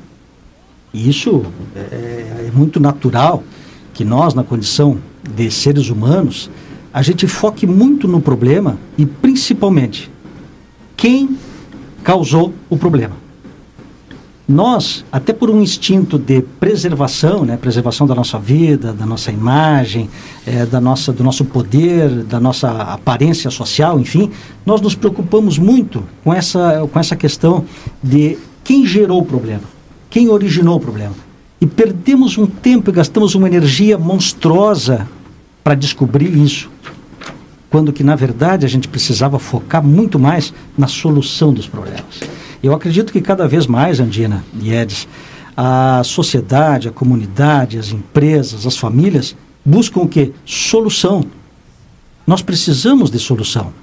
E isso é, é muito natural que nós, na condição de seres humanos, a gente foque muito no problema e principalmente quem causou o problema. Nós, até por um instinto de preservação, né, preservação da nossa vida, da nossa imagem, é, da nossa, do nosso poder, da nossa aparência social, enfim, nós nos preocupamos muito com essa, com essa questão de quem gerou o problema, quem originou o problema. E perdemos um tempo e gastamos uma energia monstruosa para descobrir isso. Quando que, na verdade, a gente precisava focar muito mais na solução dos problemas. Eu acredito que cada vez mais, Andina e Edis, a sociedade, a comunidade, as empresas, as famílias buscam o quê? Solução. Nós precisamos de solução.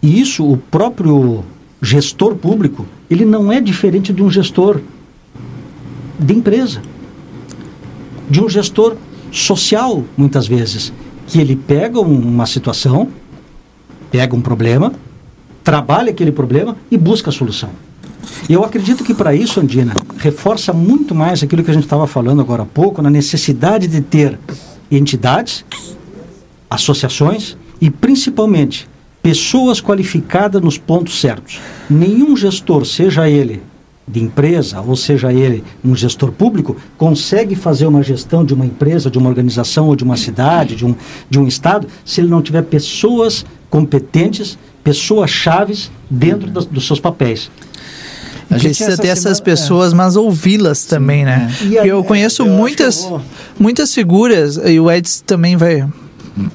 E isso o próprio gestor público, ele não é diferente de um gestor de empresa, de um gestor social, muitas vezes, que ele pega uma situação, pega um problema, trabalha aquele problema e busca a solução. E eu acredito que para isso, Andina, reforça muito mais aquilo que a gente estava falando agora há pouco, na necessidade de ter entidades, associações e principalmente pessoas qualificadas nos pontos certos. Nenhum gestor, seja ele de empresa, ou seja ele um gestor público, consegue fazer uma gestão de uma empresa, de uma organização ou de uma cidade, de um, de um estado, se ele não tiver pessoas competentes, pessoas chaves dentro das, dos seus papéis. A gente precisa ter essas semana, pessoas, é. mas ouvi-las também, né? É. Eu conheço eu muitas, eu muitas figuras, e o Edson também vai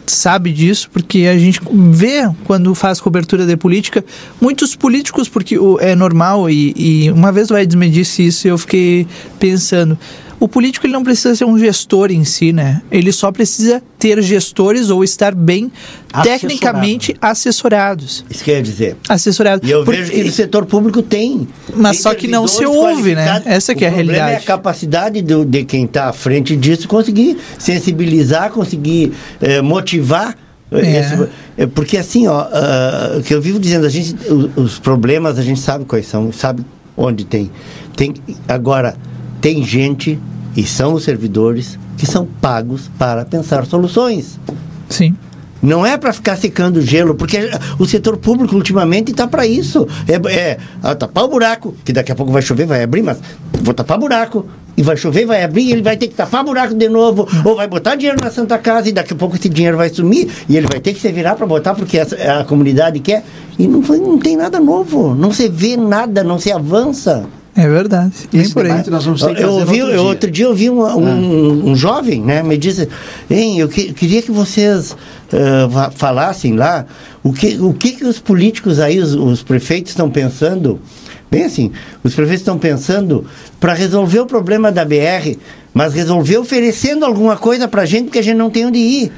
sabe disso, porque a gente vê quando faz cobertura de política, muitos políticos, porque é normal, e, e uma vez o Edson me disse isso e eu fiquei pensando, o político ele não precisa ser um gestor em si, né? Ele só precisa ter gestores ou estar bem tecnicamente assessorados. Isso quer dizer. Assessorado. E eu Por, vejo que no setor público tem. Mas tem só que não se ouve, né? Essa que é a realidade. é a capacidade do, de quem está à frente disso conseguir sensibilizar, conseguir eh, motivar eh, é. Eh, porque assim, ó, uh, o que eu vivo dizendo, a gente, os, os problemas a gente sabe quais são, sabe onde tem. Tem agora tem gente, e são os servidores, que são pagos para pensar soluções. Sim. Não é para ficar secando gelo, porque o setor público ultimamente está para isso. É, é ah, tapar o buraco, que daqui a pouco vai chover, vai abrir, mas vou tapar buraco. E vai chover, vai abrir, ele vai ter que tapar buraco de novo, ou vai botar dinheiro na Santa Casa e daqui a pouco esse dinheiro vai sumir e ele vai ter que se virar para botar porque a, a comunidade quer. E não, não tem nada novo, não se vê nada, não se avança. É verdade. Bem por aí. Nós vamos ter que eu ouvi, outro, eu, outro dia eu vi um, um, ah. um, jovem, né, me disse, hein, eu que, queria que vocês uh, falassem lá o que, o que, que os políticos aí, os, os prefeitos estão pensando, bem assim, os prefeitos estão pensando para resolver o problema da BR, mas resolver oferecendo alguma coisa para a gente que a gente não tem onde ir.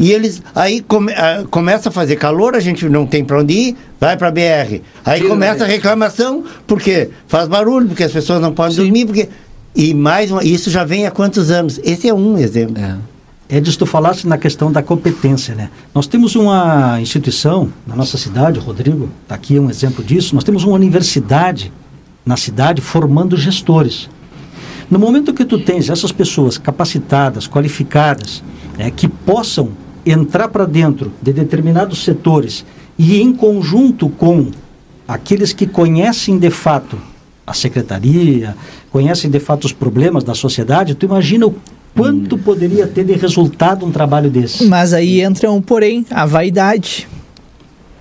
E eles aí come, uh, começa a fazer calor, a gente não tem para onde ir, vai para BR. Aí Sim, começa a reclamação porque faz barulho, porque as pessoas não podem Sim. dormir, porque e mais uma, isso já vem há quantos anos? Esse é um exemplo. É. Edson, tu falaste na questão da competência, né? Nós temos uma instituição na nossa cidade, Rodrigo, está aqui um exemplo disso. Nós temos uma universidade na cidade formando gestores. No momento que tu tens essas pessoas capacitadas, qualificadas, é, que possam entrar para dentro de determinados setores e em conjunto com aqueles que conhecem de fato a secretaria, conhecem de fato os problemas da sociedade, tu imagina o quanto hum. poderia ter de resultado um trabalho desse. Mas aí entra um porém, a vaidade.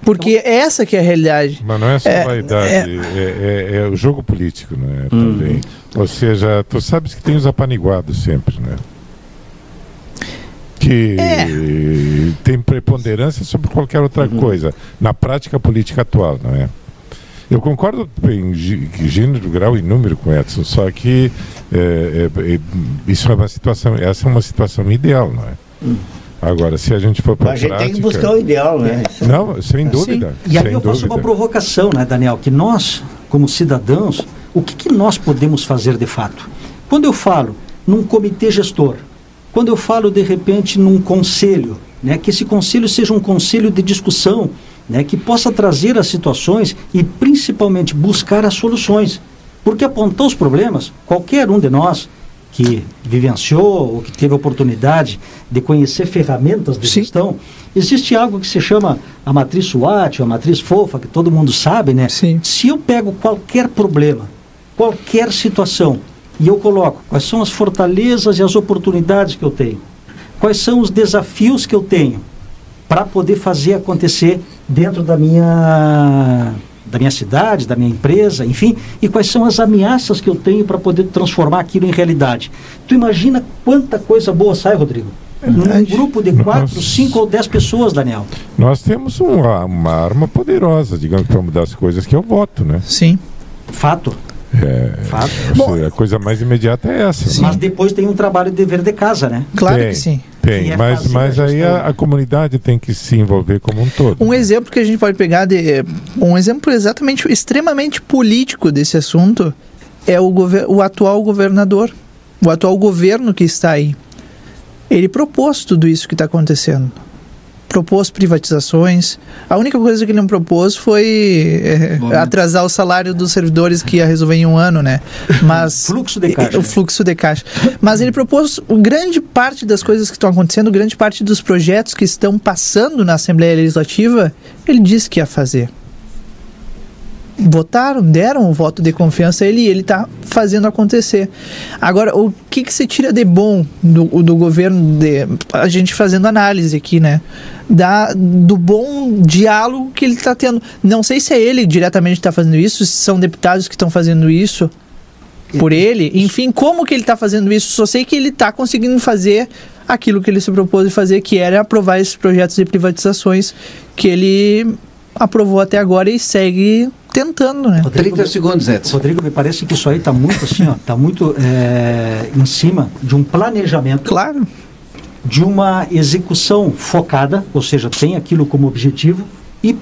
Porque então, essa que é a realidade. Mas não é só é, vaidade, é, é, é, é, o jogo político, né? Hum. Também. Ou seja, tu sabes que tem os apaniguados sempre, né? Que é. tem preponderância sobre qualquer outra uhum. coisa na prática política atual, não é? Eu concordo em gênero, grau e número com Edson, só que é, é, é, isso é uma situação, essa é uma situação ideal, não é? Hum. Agora, se a gente for para a gente prática, tem que buscar o ideal, né? Não, sem dúvida. Sim. E aí eu faço uma provocação, né, Daniel, que nós, como cidadãos, o que, que nós podemos fazer de fato? Quando eu falo num comitê gestor, quando eu falo, de repente, num conselho, né, que esse conselho seja um conselho de discussão, né, que possa trazer as situações e, principalmente, buscar as soluções. Porque apontar os problemas, qualquer um de nós que vivenciou ou que teve oportunidade de conhecer ferramentas de Sim. gestão, existe algo que se chama a matriz SWOT, a matriz FOFA, que todo mundo sabe, né? Sim. Se eu pego qualquer problema, qualquer situação e eu coloco quais são as fortalezas e as oportunidades que eu tenho, quais são os desafios que eu tenho para poder fazer acontecer dentro da minha da minha cidade, da minha empresa, enfim, e quais são as ameaças que eu tenho para poder transformar aquilo em realidade. Tu imagina quanta coisa boa sai, Rodrigo? Num grupo de quatro, cinco ou dez pessoas, Daniel. Nós temos uma, uma arma poderosa, digamos, para mudar as coisas, que é o voto, né? Sim. Fato. É, Fato. Bom, a coisa mais imediata é essa. Mas depois tem um trabalho de dever de casa, né? Claro Tem, que sim. Tem, Que é mas, mas a aí a, a comunidade tem que se envolver como um todo. Um exemplo que a gente pode pegar de um exemplo exatamente extremamente político desse assunto é o, o atual governador, o atual governo que está aí. Ele propôs tudo isso que está acontecendo. Propôs privatizações. A única coisa que ele não propôs foi é, atrasar o salário dos servidores que ia resolver em um ano, né? Mas fluxo de caixa. O fluxo de caixa. Mas ele propôs grande parte das coisas que estão acontecendo, grande parte dos projetos que estão passando na Assembleia Legislativa, ele disse que ia fazer. Votaram, deram o voto de confiança a ele e ele está fazendo acontecer. Agora, o que, que se tira de bom do, do governo, de, a gente fazendo análise aqui, né? Da, do bom diálogo que ele está tendo. Não sei se é ele diretamente que está fazendo isso, se são deputados que estão fazendo isso por ele. Enfim, como que ele está fazendo isso? Só sei que ele está conseguindo fazer aquilo que ele se propôs de fazer, que era aprovar esses projetos de privatizações que ele aprovou até agora e segue tentando, né? 30 segundos, Edson. Rodrigo, me parece que isso aí está muito assim, ó, está muito é, em cima de um planejamento. Claro. De uma execução focada, ou seja, tem aquilo como objetivo e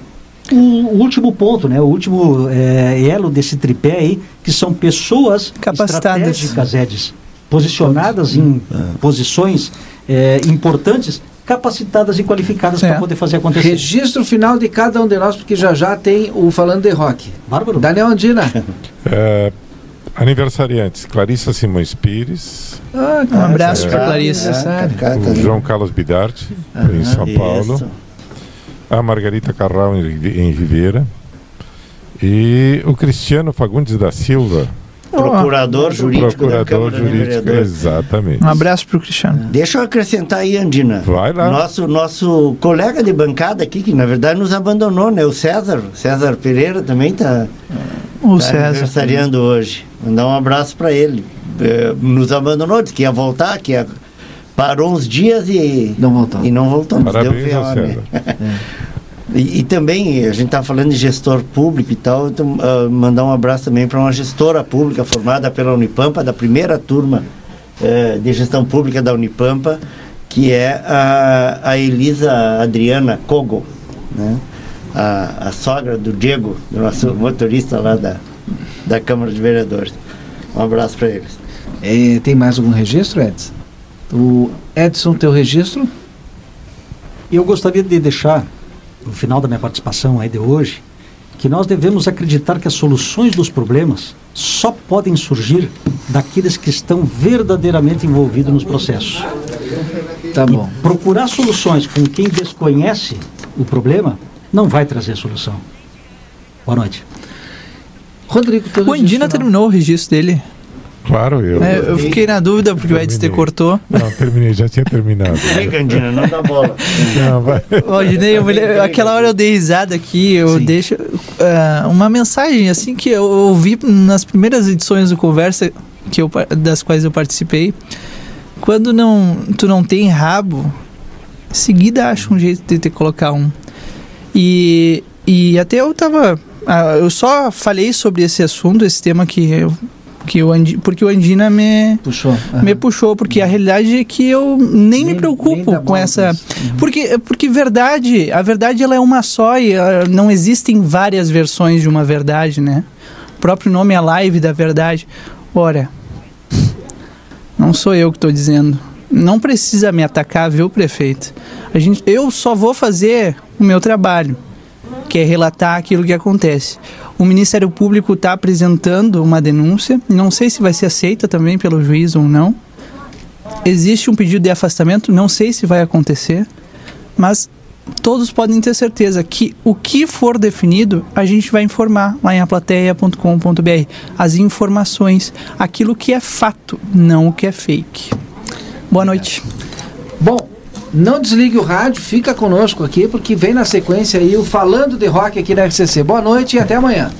o, o último ponto, né, o último é, elo desse tripé aí, que são pessoas Capacitadas. estratégicas, Edis, posicionadas em posições é, importantes, capacitadas e qualificadas para poder fazer acontecer. Registro final de cada um de nós, porque já já tem o Falando de Rock. Bárbaro. Daniel Andina. É, aniversariantes, Clarissa Simões Pires. Ah, um abraço para Clarissa. O João Carlos Bidarte, em São Paulo. A Margarita Carral, em, em Ribeira. E o Cristiano Fagundes da Silva. Procurador jurídico da Procurador Câmara de jurídico, exatamente. Um abraço para o Cristiano. Deixa eu acrescentar aí, Andina. Vai lá. Nosso, nosso colega de bancada aqui, que na verdade nos abandonou, né? O César. César Pereira também está O tá César. aniversariando hoje. Mandar um abraço para ele. Eh, nos abandonou, disse que ia voltar, que ia... parou uns dias e não voltou. E não voltou. Parabéns deu ao VO, né? E, e também, a gente está falando de gestor público e tal, então, ah, mandar um abraço também para uma gestora pública formada pela Unipampa, da primeira turma eh, de gestão pública da Unipampa, que é a, a Elisa Adriana Kogo, né? a, a sogra do Diego, do nosso motorista lá da, da Câmara de Vereadores. Um abraço para eles. É, tem mais algum registro, Edson? O Edson, teu registro? Eu gostaria de deixar, no final da minha participação aí de hoje, que nós devemos acreditar que as soluções dos problemas só podem surgir daqueles que estão verdadeiramente envolvidos nos processos. Tá bom. Procurar soluções com quem desconhece o problema não vai trazer solução. Boa noite. Rodrigo, O Andina terminou o registro dele. Claro, eu. É, eu fiquei na dúvida porque o Edson te cortou. Não, terminei, já tinha terminado. Liga, Andina, não dá bola. Não, vai. Ó, Dinei, eu me aquela hora eu dei risada aqui, eu deixo ah, uma mensagem assim que eu ouvi nas primeiras edições do Conversa que eu, das quais eu participei. Quando não, tu não tem rabo, em seguida acha um jeito de te colocar um. E, e até eu tava. ah, eu só falei sobre esse assunto, esse tema que eu. Que o Andi, porque o Andina me puxou, me puxou porque a realidade é que eu nem, me preocupo com essa porque porque verdade a verdade ela é uma só e ah, não existem várias versões de uma verdade né? O próprio nome é live da verdade. Ora não sou eu que estou dizendo. Não precisa me atacar viu prefeito? A gente eu só vou fazer o meu trabalho que é relatar aquilo que acontece. O Ministério Público está apresentando uma denúncia, não sei se vai ser aceita também pelo juiz ou não. Existe um pedido de afastamento, não sei se vai acontecer, mas todos podem ter certeza que o que for definido, a gente vai informar lá em aplateia.com.br. As informações, aquilo que é fato, não o que é fake. Boa noite. Bom, não desligue o rádio, fica conosco aqui, porque vem na sequência aí o Falando de Rock aqui na RCC. Boa noite e até amanhã.